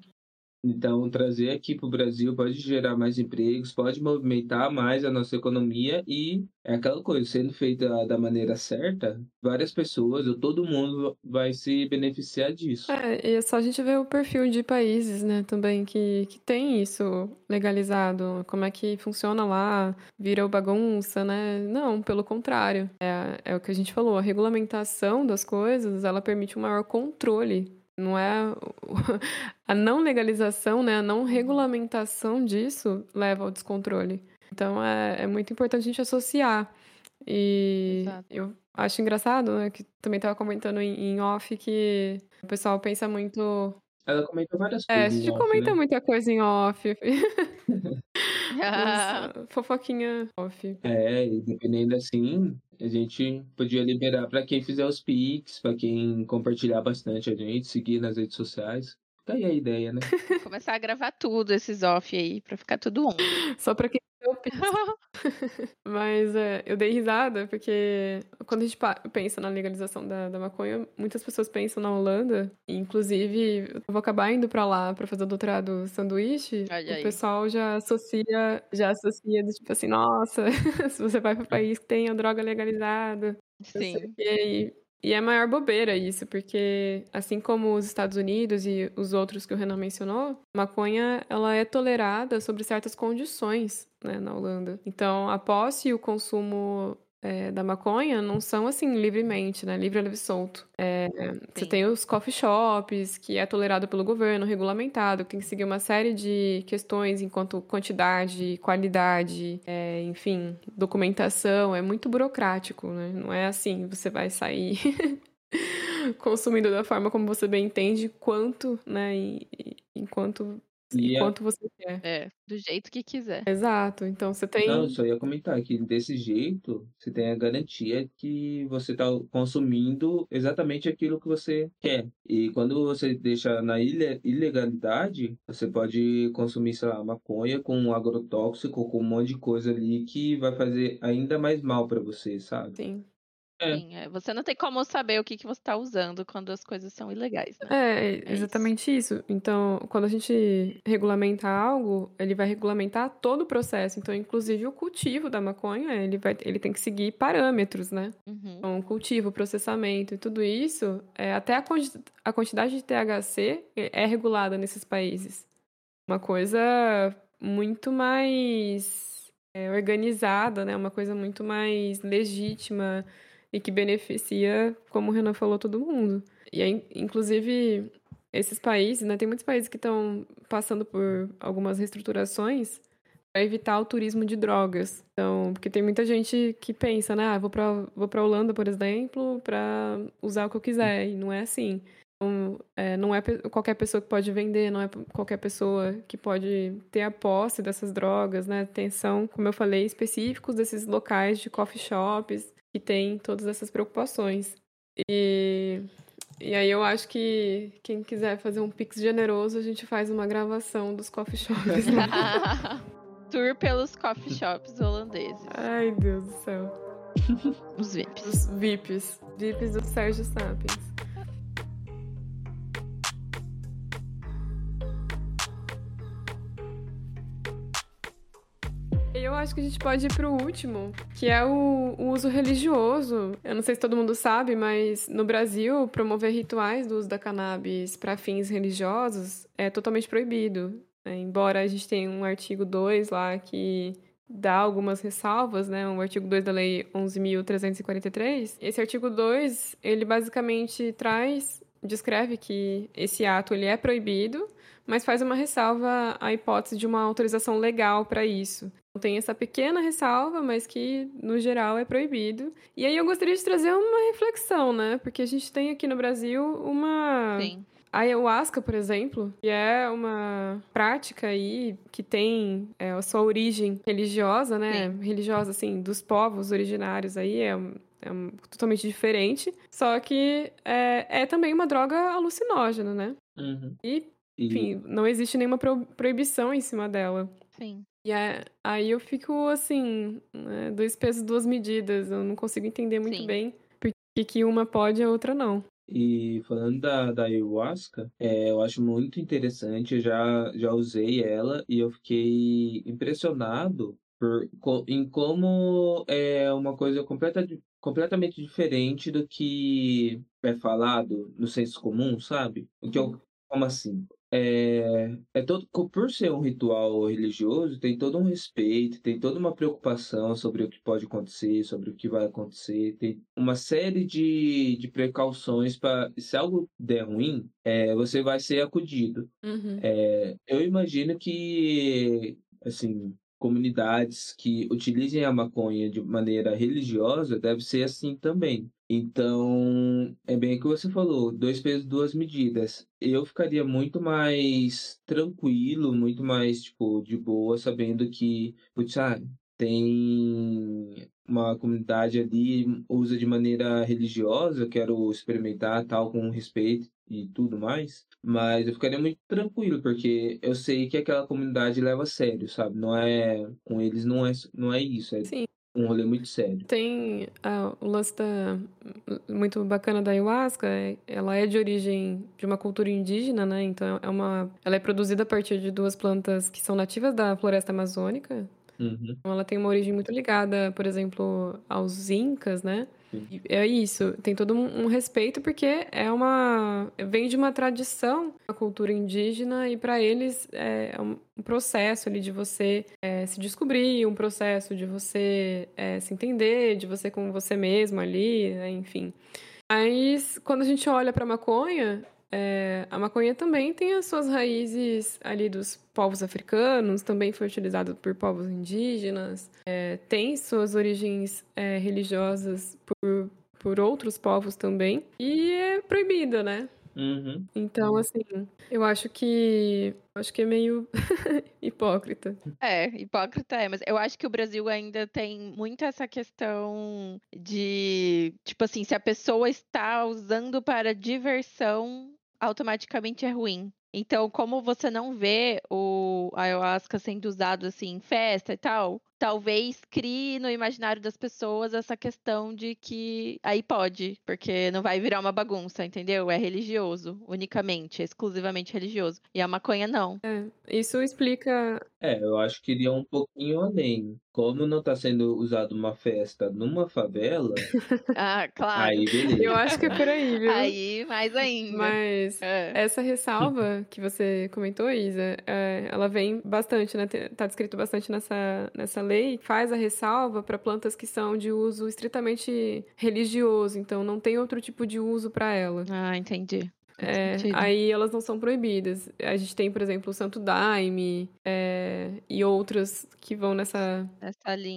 Então, trazer aqui para o Brasil pode gerar mais empregos, pode movimentar mais a nossa economia e é aquela coisa, sendo feita da maneira certa, várias pessoas ou todo mundo vai se beneficiar disso. É, e é só a gente ver o perfil de países, né, também, que, que tem isso legalizado, como é que funciona lá, vira bagunça, né? Não, pelo contrário. É, é o que a gente falou, a regulamentação das coisas, ela permite um maior controle não é a não legalização, né, a não regulamentação disso leva ao descontrole. Então é, é muito importante a gente associar. E Exato. eu acho engraçado, né, que também estava comentando em, em, off que o pessoal pensa muito. Ela comenta várias coisas. É, a gente off, comenta né? muita coisa em off. fofoquinha off. É, dependendo assim, a gente podia liberar para quem fizer os pics, para quem compartilhar bastante a gente, seguir nas redes sociais. Tá aí a ideia, né? Começar a gravar tudo esses off aí, pra ficar tudo on. Só pra quem eu penso. Mas é, eu dei risada porque quando a gente pensa na legalização da, da maconha, muitas pessoas pensam na Holanda. Inclusive, eu vou acabar indo pra lá pra fazer o doutorado sanduíche. Olha o aí. pessoal já associa, já associa do tipo assim, nossa, se você vai pro país que tem a droga legalizada. Sim. E, e é a maior bobeira isso, porque assim como os Estados Unidos e os outros que o Renan mencionou, maconha ela é tolerada sobre certas condições né, na Holanda. Então, a posse e o consumo é, da maconha não são assim livremente, né? Livre, livre solto. É, você tem os coffee shops, que é tolerado pelo governo, regulamentado, que tem que seguir uma série de questões enquanto quantidade, qualidade, é, enfim, documentação. É muito burocrático, né? Não é assim, você vai sair consumindo da forma como você bem entende, quanto, né? E, e, enquanto E a- enquanto você quer. É, do jeito que quiser. Exato. Então você tem. Não, eu só ia comentar que desse jeito você tem a garantia que você está consumindo exatamente aquilo que você quer. E quando você deixa na ile- ilegalidade, você pode consumir, sei lá, maconha com um agrotóxico, com um monte de coisa ali que vai fazer ainda mais mal para você, sabe? Sim. É. Sim, é. Você não tem como saber o que, que você tá usando quando as coisas são ilegais, né? É, isso. exatamente isso. Então, quando a gente regulamenta algo, ele vai regulamentar todo o processo. Então, inclusive o cultivo da maconha, ele, vai, ele tem que seguir parâmetros, né? Uhum. Então, o cultivo, processamento e tudo isso, é, até a, a quantidade de THC é regulada nesses países. Uma coisa muito mais é, organizada, né? Uma coisa muito mais legítima e que beneficia, como o Renan falou, todo mundo. E aí, inclusive, esses países, né? Tem muitos países que estão passando por algumas reestruturações para evitar o turismo de drogas. Então, porque tem muita gente que pensa, né? Ah, vou para vou para Holanda, por exemplo, para usar o que eu quiser. E não é assim. Então, é, não é qualquer pessoa que pode vender, não é qualquer pessoa que pode ter a posse dessas drogas, né? Atenção, como eu falei, específicos desses locais de coffee shops que tem todas essas preocupações. E, e aí eu acho que quem quiser fazer um pix generoso, a gente faz uma gravação dos coffee shops lá. Tour pelos coffee shops holandeses. Ai, Deus do céu. Os VIPs. Os VIPs. VIPs do Sérgio Sapiens. Acho que a gente pode ir pro último, que é o, o uso religioso. Eu não sei se todo mundo sabe, mas no Brasil, promover rituais do uso da cannabis para fins religiosos é totalmente proibido. né? Embora a gente tenha um artigo 2 lá que dá algumas ressalvas, né? O artigo 2 da Lei 11.343. Esse artigo 2, ele basicamente traz, descreve que esse ato ele é proibido, mas faz uma ressalva à hipótese de uma autorização legal para isso. Tem essa pequena ressalva, mas que no geral é proibido. E aí eu gostaria de trazer uma reflexão, né? Porque a gente tem aqui no Brasil uma Sim. a ayahuasca, por exemplo, que é uma prática aí que tem é, a sua origem religiosa, né? Religiosa, assim, dos povos originários aí, é, é um- totalmente diferente. Só que é, é também uma droga alucinógena, né? Uhum. E, E- enfim, não existe nenhuma pro- proibição em cima dela. Sim. E é- aí eu fico assim, né, dois pesos, duas medidas. Eu não consigo entender muito Sim. bem por que uma pode e a outra não. E falando da, da ayahuasca, é, eu acho muito interessante, eu já, já usei ela e eu fiquei impressionado por, em como é uma coisa completa, completamente diferente do que é falado no senso comum, sabe? O que eu, como assim? É, é todo, por ser um ritual religioso, tem todo um respeito, tem toda uma preocupação sobre o que pode acontecer, sobre o que vai acontecer, tem uma série de, de precauções para, se algo der ruim, é, você vai ser acudido. Uhum. É, eu imagino que, assim, comunidades que utilizem a maconha de maneira religiosa deve ser assim também. Então, é bem o que você falou, dois pesos, duas medidas. Eu ficaria muito mais tranquilo, muito mais, tipo, de boa, sabendo que, putz, ah, tem uma comunidade ali, usa de maneira religiosa, eu quero experimentar tal com respeito e tudo mais. Mas eu ficaria muito tranquilo, porque eu sei que aquela comunidade leva a sério, sabe? Não é. Com eles não é, não é isso, é Sim. um rolê muito sério. Tem ah, o lance da, muito bacana da ayahuasca, é- ela é de origem de uma cultura indígena, né? Então é uma, ela é produzida a partir de duas plantas que são nativas da floresta amazônica. Uhum. Então ela tem uma origem muito ligada, por exemplo, aos incas, né? E É isso, tem todo um, um respeito porque é uma vem de uma tradição, uma cultura indígena e para eles é um um processo ali de você é, se descobrir, um processo de você é, se entender, de você com você mesmo ali, né, enfim. Mas quando a gente olha para maconha, é, a maconha também tem as suas raízes ali dos povos africanos, também foi utilizado por povos indígenas, é, tem suas origens é, religiosas por, por outros povos também, e é proibida, né? Uhum. Então, assim, eu acho que. Acho que é meio hipócrita. É, hipócrita é, mas eu acho que o Brasil ainda tem muito essa questão de, tipo assim, se a pessoa está usando para diversão, automaticamente é ruim. Então, como você não vê o ayahuasca sendo usado assim em festa e tal, talvez crie no imaginário das pessoas essa questão de que aí pode, porque não vai virar uma bagunça, entendeu? É religioso, unicamente, exclusivamente religioso. E a maconha não. É, isso explica. É, eu acho que iria um pouquinho além. Como não está sendo usado uma festa numa favela, Ah, claro. aí beleza. Eu acho que é por aí, viu? Aí, mais ainda. Mas É. essa ressalva que você comentou, Isa, é, ela vem bastante, né? Tá descrito bastante nessa, nessa lei. Faz a ressalva para plantas que são de uso estritamente religioso, então não tem outro tipo de uso para ela. Ah, entendi. É, aí elas não são proibidas. A gente tem, por exemplo, o Santo Daime é, e outras que vão nessa,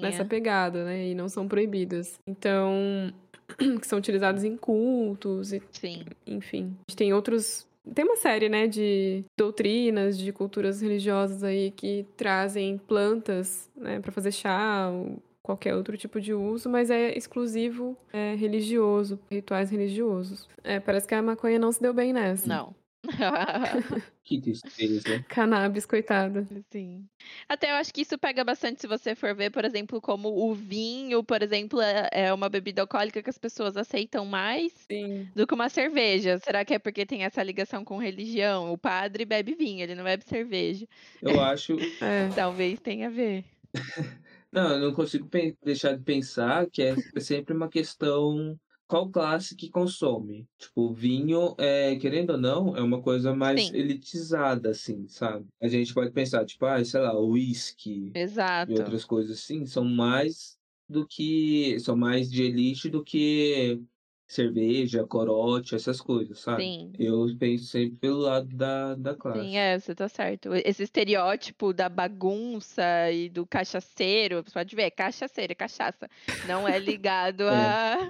nessa pegada, né? E não são proibidas. Então, que são utilizados em cultos e Sim. enfim. A gente tem outros. Tem uma série, né, de doutrinas, de culturas religiosas aí que trazem plantas, né, para fazer chá ou qualquer outro tipo de uso, mas é exclusivo é, religioso, rituais religiosos. É, parece que a maconha não se deu bem nessa. Não. Que tristeza. Cannabis, coitada. Sim. Até eu acho que isso pega bastante se você for ver, por exemplo, como o vinho, por exemplo, é é uma bebida alcoólica que as pessoas aceitam mais Sim. do que uma cerveja. Será que é porque tem essa ligação com religião? O padre bebe vinho, ele não bebe cerveja. Eu acho. É. Talvez tenha a ver. Não, eu não consigo deixar de pensar que é sempre uma questão qual classe que consome. Tipo, vinho, é, querendo ou não, é uma coisa mais Sim. elitizada, assim, sabe? A gente pode pensar, tipo, ah, sei lá, uísque e outras coisas assim, são mais do que. são mais de elite do que cerveja, corote, essas coisas, sabe? Sim. Eu penso sempre pelo lado da, da classe. Sim, é, você tá certo. Esse estereótipo da bagunça e do cachaceiro, você pode ver, é cachaceiro, é cachaça. Não é ligado É. a,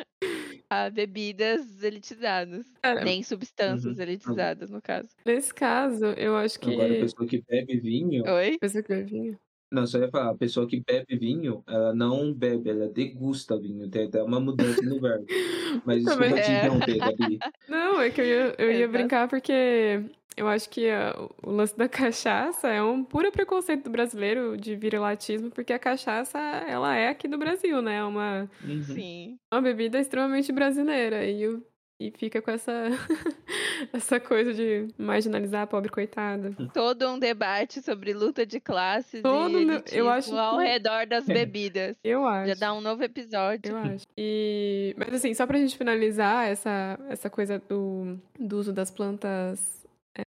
a bebidas elitizadas. Cara, Nem substâncias Uhum. elitizadas, no caso. nesse caso, eu acho que. Agora, a pessoa que bebe vinho. Oi? Pessoa que bebe vinho. Não, só ia falar, a pessoa que bebe vinho, ela não bebe, ela degusta vinho. Tem até uma mudança no verbo. Mas Também desculpa te é. interromper, Gabi. Não, é que eu ia, eu ia Exato. brincar porque eu acho que a- o lance da cachaça é um puro preconceito do brasileiro de virilatismo, porque a cachaça, ela é aqui do Brasil, né? É uma, Uhum. Sim. uma bebida extremamente brasileira. E, o- e fica com essa, essa coisa de marginalizar a pobre coitada. Todo um debate sobre luta de classes Todo e no- eu elitismo acho ao que- redor das bebidas. Eu acho. Já dá um novo episódio. Eu acho. E, mas assim, só pra gente finalizar essa, essa coisa do, do uso das plantas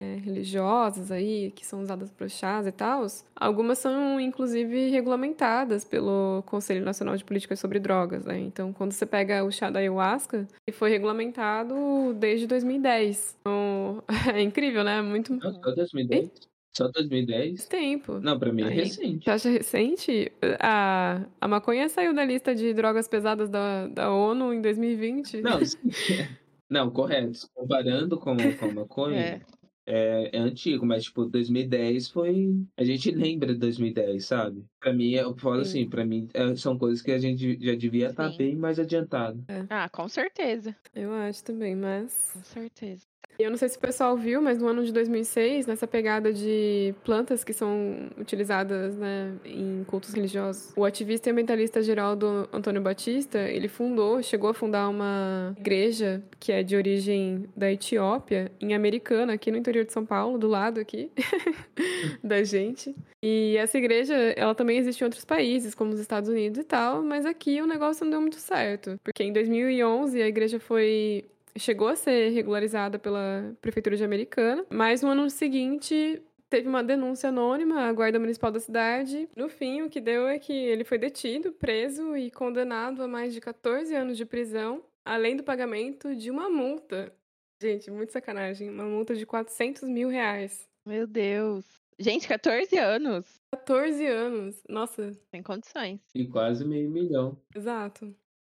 é, religiosas aí, que são usadas para chás e tal, algumas são inclusive regulamentadas pelo Conselho Nacional de Políticas sobre Drogas, né? Então, quando você pega o chá da ayahuasca, ele foi regulamentado desde 2010. Então, é incrível, né? Muito Não, só 2010? Só 2010? tempo. Não, pra mim é Aí. recente. Você acha recente? A, a maconha saiu da lista de drogas pesadas da, da ONU em 2020. Não. Não, correto. Comparando com, com a maconha, é. É, antigo, mas tipo, 2010 foi. A gente lembra de 2010, sabe? Pra mim, eu falo Sim. assim, pra mim é, são coisas que a gente já devia estar Sim. bem mais adiantado. Ah, com certeza. Eu acho também, mas. Com certeza. Eu não sei se o pessoal viu, mas no ano de 2006, nessa pegada de plantas que são utilizadas né, em cultos religiosos, o ativista e ambientalista Geraldo Antônio Batista, ele fundou, chegou a fundar uma igreja que é de origem da Etiópia, em Americana, aqui no interior de São Paulo, do lado aqui da gente. E essa igreja, ela também existe em outros países, como os Estados Unidos e tal, mas aqui o negócio não deu muito certo. Porque em 2011 a igreja foi chegou a ser regularizada pela Prefeitura de Americana, mas no ano seguinte teve uma denúncia anônima à Guarda Municipal da cidade. No fim, o que deu é que ele foi detido, preso e condenado a mais de 14 anos de prisão, além do pagamento de uma multa. Gente, muito sacanagem. Uma multa de 400 mil reais. Meu Deus. Gente, 14 anos. 14 anos. Nossa, Sem condições. E quase meio milhão. exato.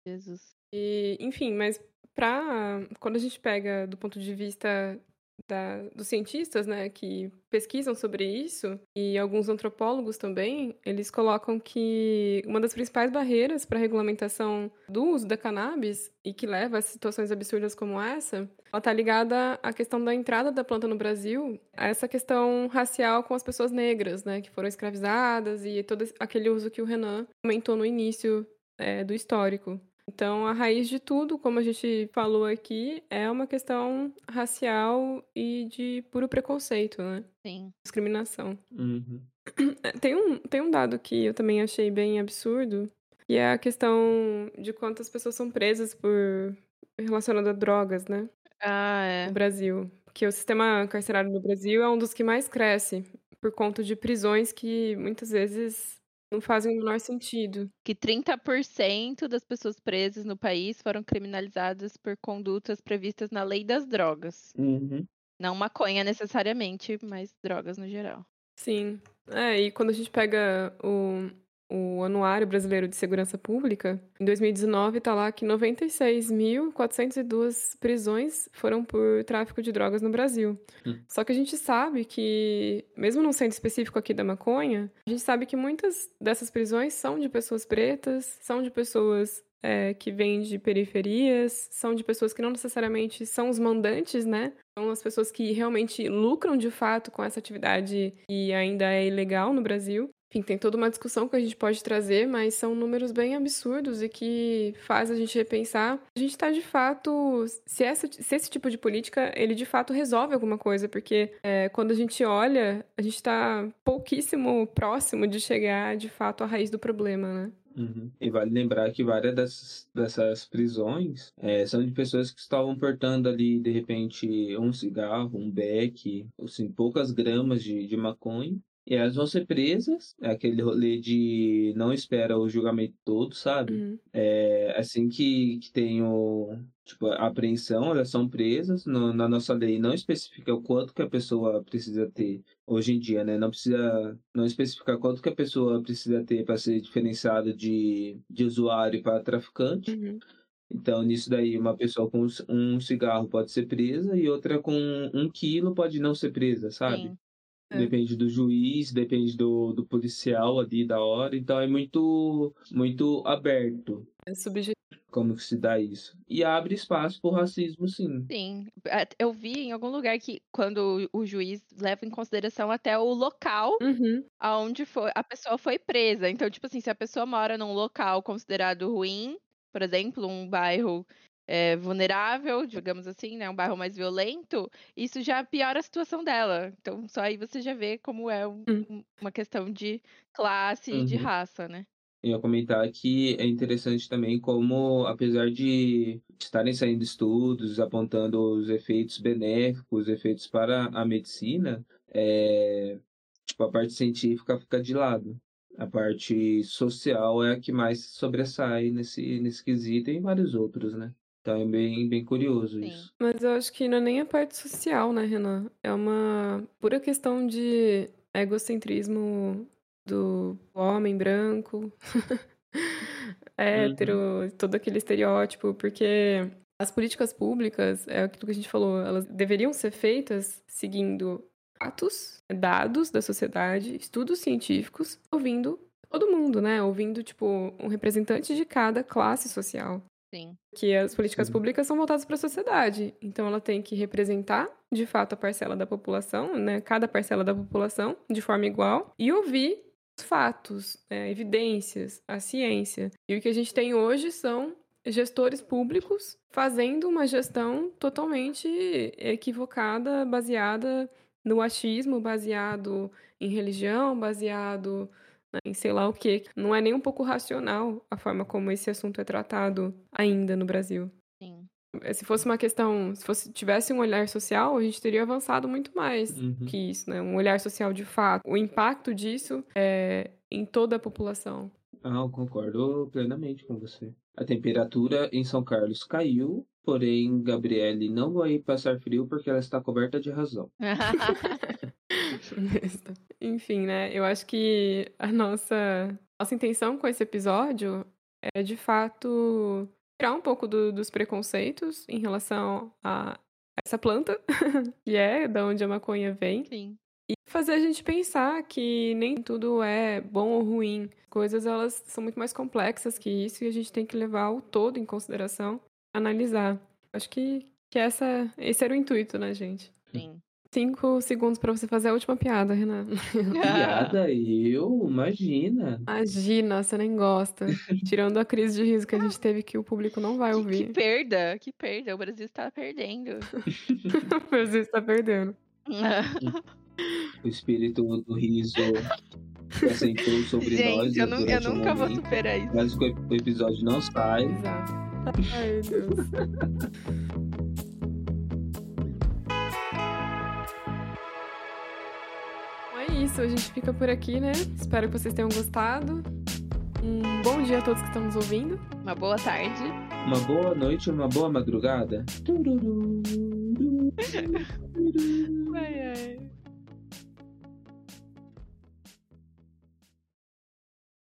Jesus. E, enfim, mas pra, quando a gente pega do ponto de vista da- dos cientistas, né, que pesquisam sobre isso, e alguns antropólogos também, eles colocam que uma das principais barreiras para a regulamentação do uso da cannabis, e que leva a situações absurdas como essa, ela está ligada à questão da entrada da planta no Brasil, a essa questão racial com as pessoas negras, né, que foram escravizadas, e todo aquele uso que o Renan comentou no início é, do histórico. Então, a raiz de tudo, como a gente falou aqui, é uma questão racial e de puro preconceito, né? Sim. Discriminação. Uhum. É, Tem um, tem um dado que eu também achei bem absurdo, que é a questão de quantas pessoas são presas por relacionado a drogas, né? Ah, é. No Brasil. Que o sistema carcerário no Brasil é um dos que mais cresce por conta de prisões que muitas vezes não fazem o menor sentido. Que 30% das pessoas presas no país foram criminalizadas por condutas previstas na lei das drogas. Uhum. Não maconha necessariamente, mas drogas no geral. Sim. É, e quando a gente pega o, o Anuário Brasileiro de Segurança Pública, em 2019 tá lá que 96.402 prisões foram por tráfico de drogas no Brasil. Hum. Só que a gente sabe que, mesmo não sendo específico aqui da maconha, a gente sabe que muitas dessas prisões são de pessoas pretas, são de pessoas é, que vêm de periferias, são de pessoas que não necessariamente são os mandantes, né? São as pessoas que realmente lucram de fato com essa atividade e ainda é ilegal no Brasil. Enfim, tem toda uma discussão que a gente pode trazer, mas são números bem absurdos e que faz a gente repensar. A gente está de fato, se, essa, se esse tipo de política, ele de fato resolve alguma coisa, porque é, quando a gente olha, a gente está pouquíssimo próximo de chegar de fato à raiz do problema, né? Uhum. E vale lembrar que várias dessas, dessas prisões é, são de pessoas que estavam portando ali, de repente, um cigarro, um beck, assim, poucas gramas de, de maconha. E elas vão ser presas, é aquele rolê de não espera o julgamento todo, sabe? Uhum. É, assim que, que tem o, tipo, a apreensão, elas são presas. No- na nossa lei não especifica o quanto que a pessoa precisa ter hoje em dia, né? Não precisa não especificar quanto que a pessoa precisa ter para ser diferenciada de, de usuário para traficante. Uhum. Então, nisso daí, uma pessoa com um cigarro pode ser presa e outra com um quilo pode não ser presa, sabe? Sim. É. Depende do juiz, depende do, do policial ali da hora. Então, é muito, muito aberto É subjetivo. como que se dá isso. E abre espaço pro racismo, sim. Sim, É, eu vi em algum lugar que quando o juiz leva em consideração até o local Uhum. aonde foi, a pessoa foi presa. Então, tipo assim, se a pessoa mora num local considerado ruim, por exemplo, um bairro é, vulnerável, digamos assim, né, um bairro mais violento, isso já piora a situação dela. Então, só aí você já vê como é um- Hum. um- uma questão de classe e de Uhum. raça, né? Eu ia comentar que é interessante também como, apesar de estarem saindo estudos apontando os efeitos benéficos, os efeitos para a medicina, é, tipo, a parte científica fica de lado. A parte social é a que mais sobressai nesse, nesse quesito e em vários outros, né? Então é bem, bem curioso Sim. isso. Mas eu acho que não é nem a parte social, né, Renan? É uma pura questão de egocentrismo do homem branco, hétero, todo aquele estereótipo, porque as políticas públicas, é aquilo que a gente falou, elas deveriam ser feitas seguindo fatos, dados da sociedade, estudos científicos, ouvindo todo mundo, né? Ouvindo, tipo, um representante de cada classe social Sim. que as políticas Sim. públicas são voltadas para a sociedade. Então, ela tem que representar, de fato, a parcela da população, né? Cada parcela da população, de forma igual, e ouvir os fatos, né, evidências, a ciência. E o que a gente tem hoje são gestores públicos fazendo uma gestão totalmente equivocada, baseada no achismo, baseado em religião, baseado em sei lá o quê. Não é nem um pouco racional a forma como esse assunto é tratado ainda no Brasil. Sim. Eh, Se fosse uma questão, se fosse tivesse um olhar social, a gente teria avançado muito mais Uhum. que isso, né? Um olhar social de fato. O impacto disso é em toda a população. Ah, eu concordo plenamente com você. A temperatura em São Carlos caiu, porém Gabriele não vai passar frio porque ela está coberta de razão. Enfim, né? Eu acho que a nossa, nossa intenção com esse episódio é, de fato, tirar um pouco do- dos preconceitos em relação a essa planta, que é da onde a maconha vem, Sim. e fazer a gente pensar que nem tudo é bom ou ruim. Coisas, elas são muito mais complexas que isso e a gente tem que levar o todo em consideração, analisar. Acho que, que essa, esse era o intuito, né, gente? Sim. Cinco segundos pra você fazer a última piada, Renan. Piada, eu? Imagina. Imagina, você nem gosta. Tirando a crise de riso que a gente teve que o público não vai Que, que ouvir. perda, que perda. O Brasil está perdendo. O Brasil está perdendo. O espírito do riso assentou sobre nós Gente, eu, nu- eu durante um nunca vou momento, superar isso. mas o o episódio não sai. Exato. Ai, meu Deus. Isso, a gente fica por aqui, né? Espero que vocês tenham gostado. Um bom dia a todos que estão nos ouvindo. Uma boa tarde. Uma boa noite, uma boa madrugada. Ai, ai.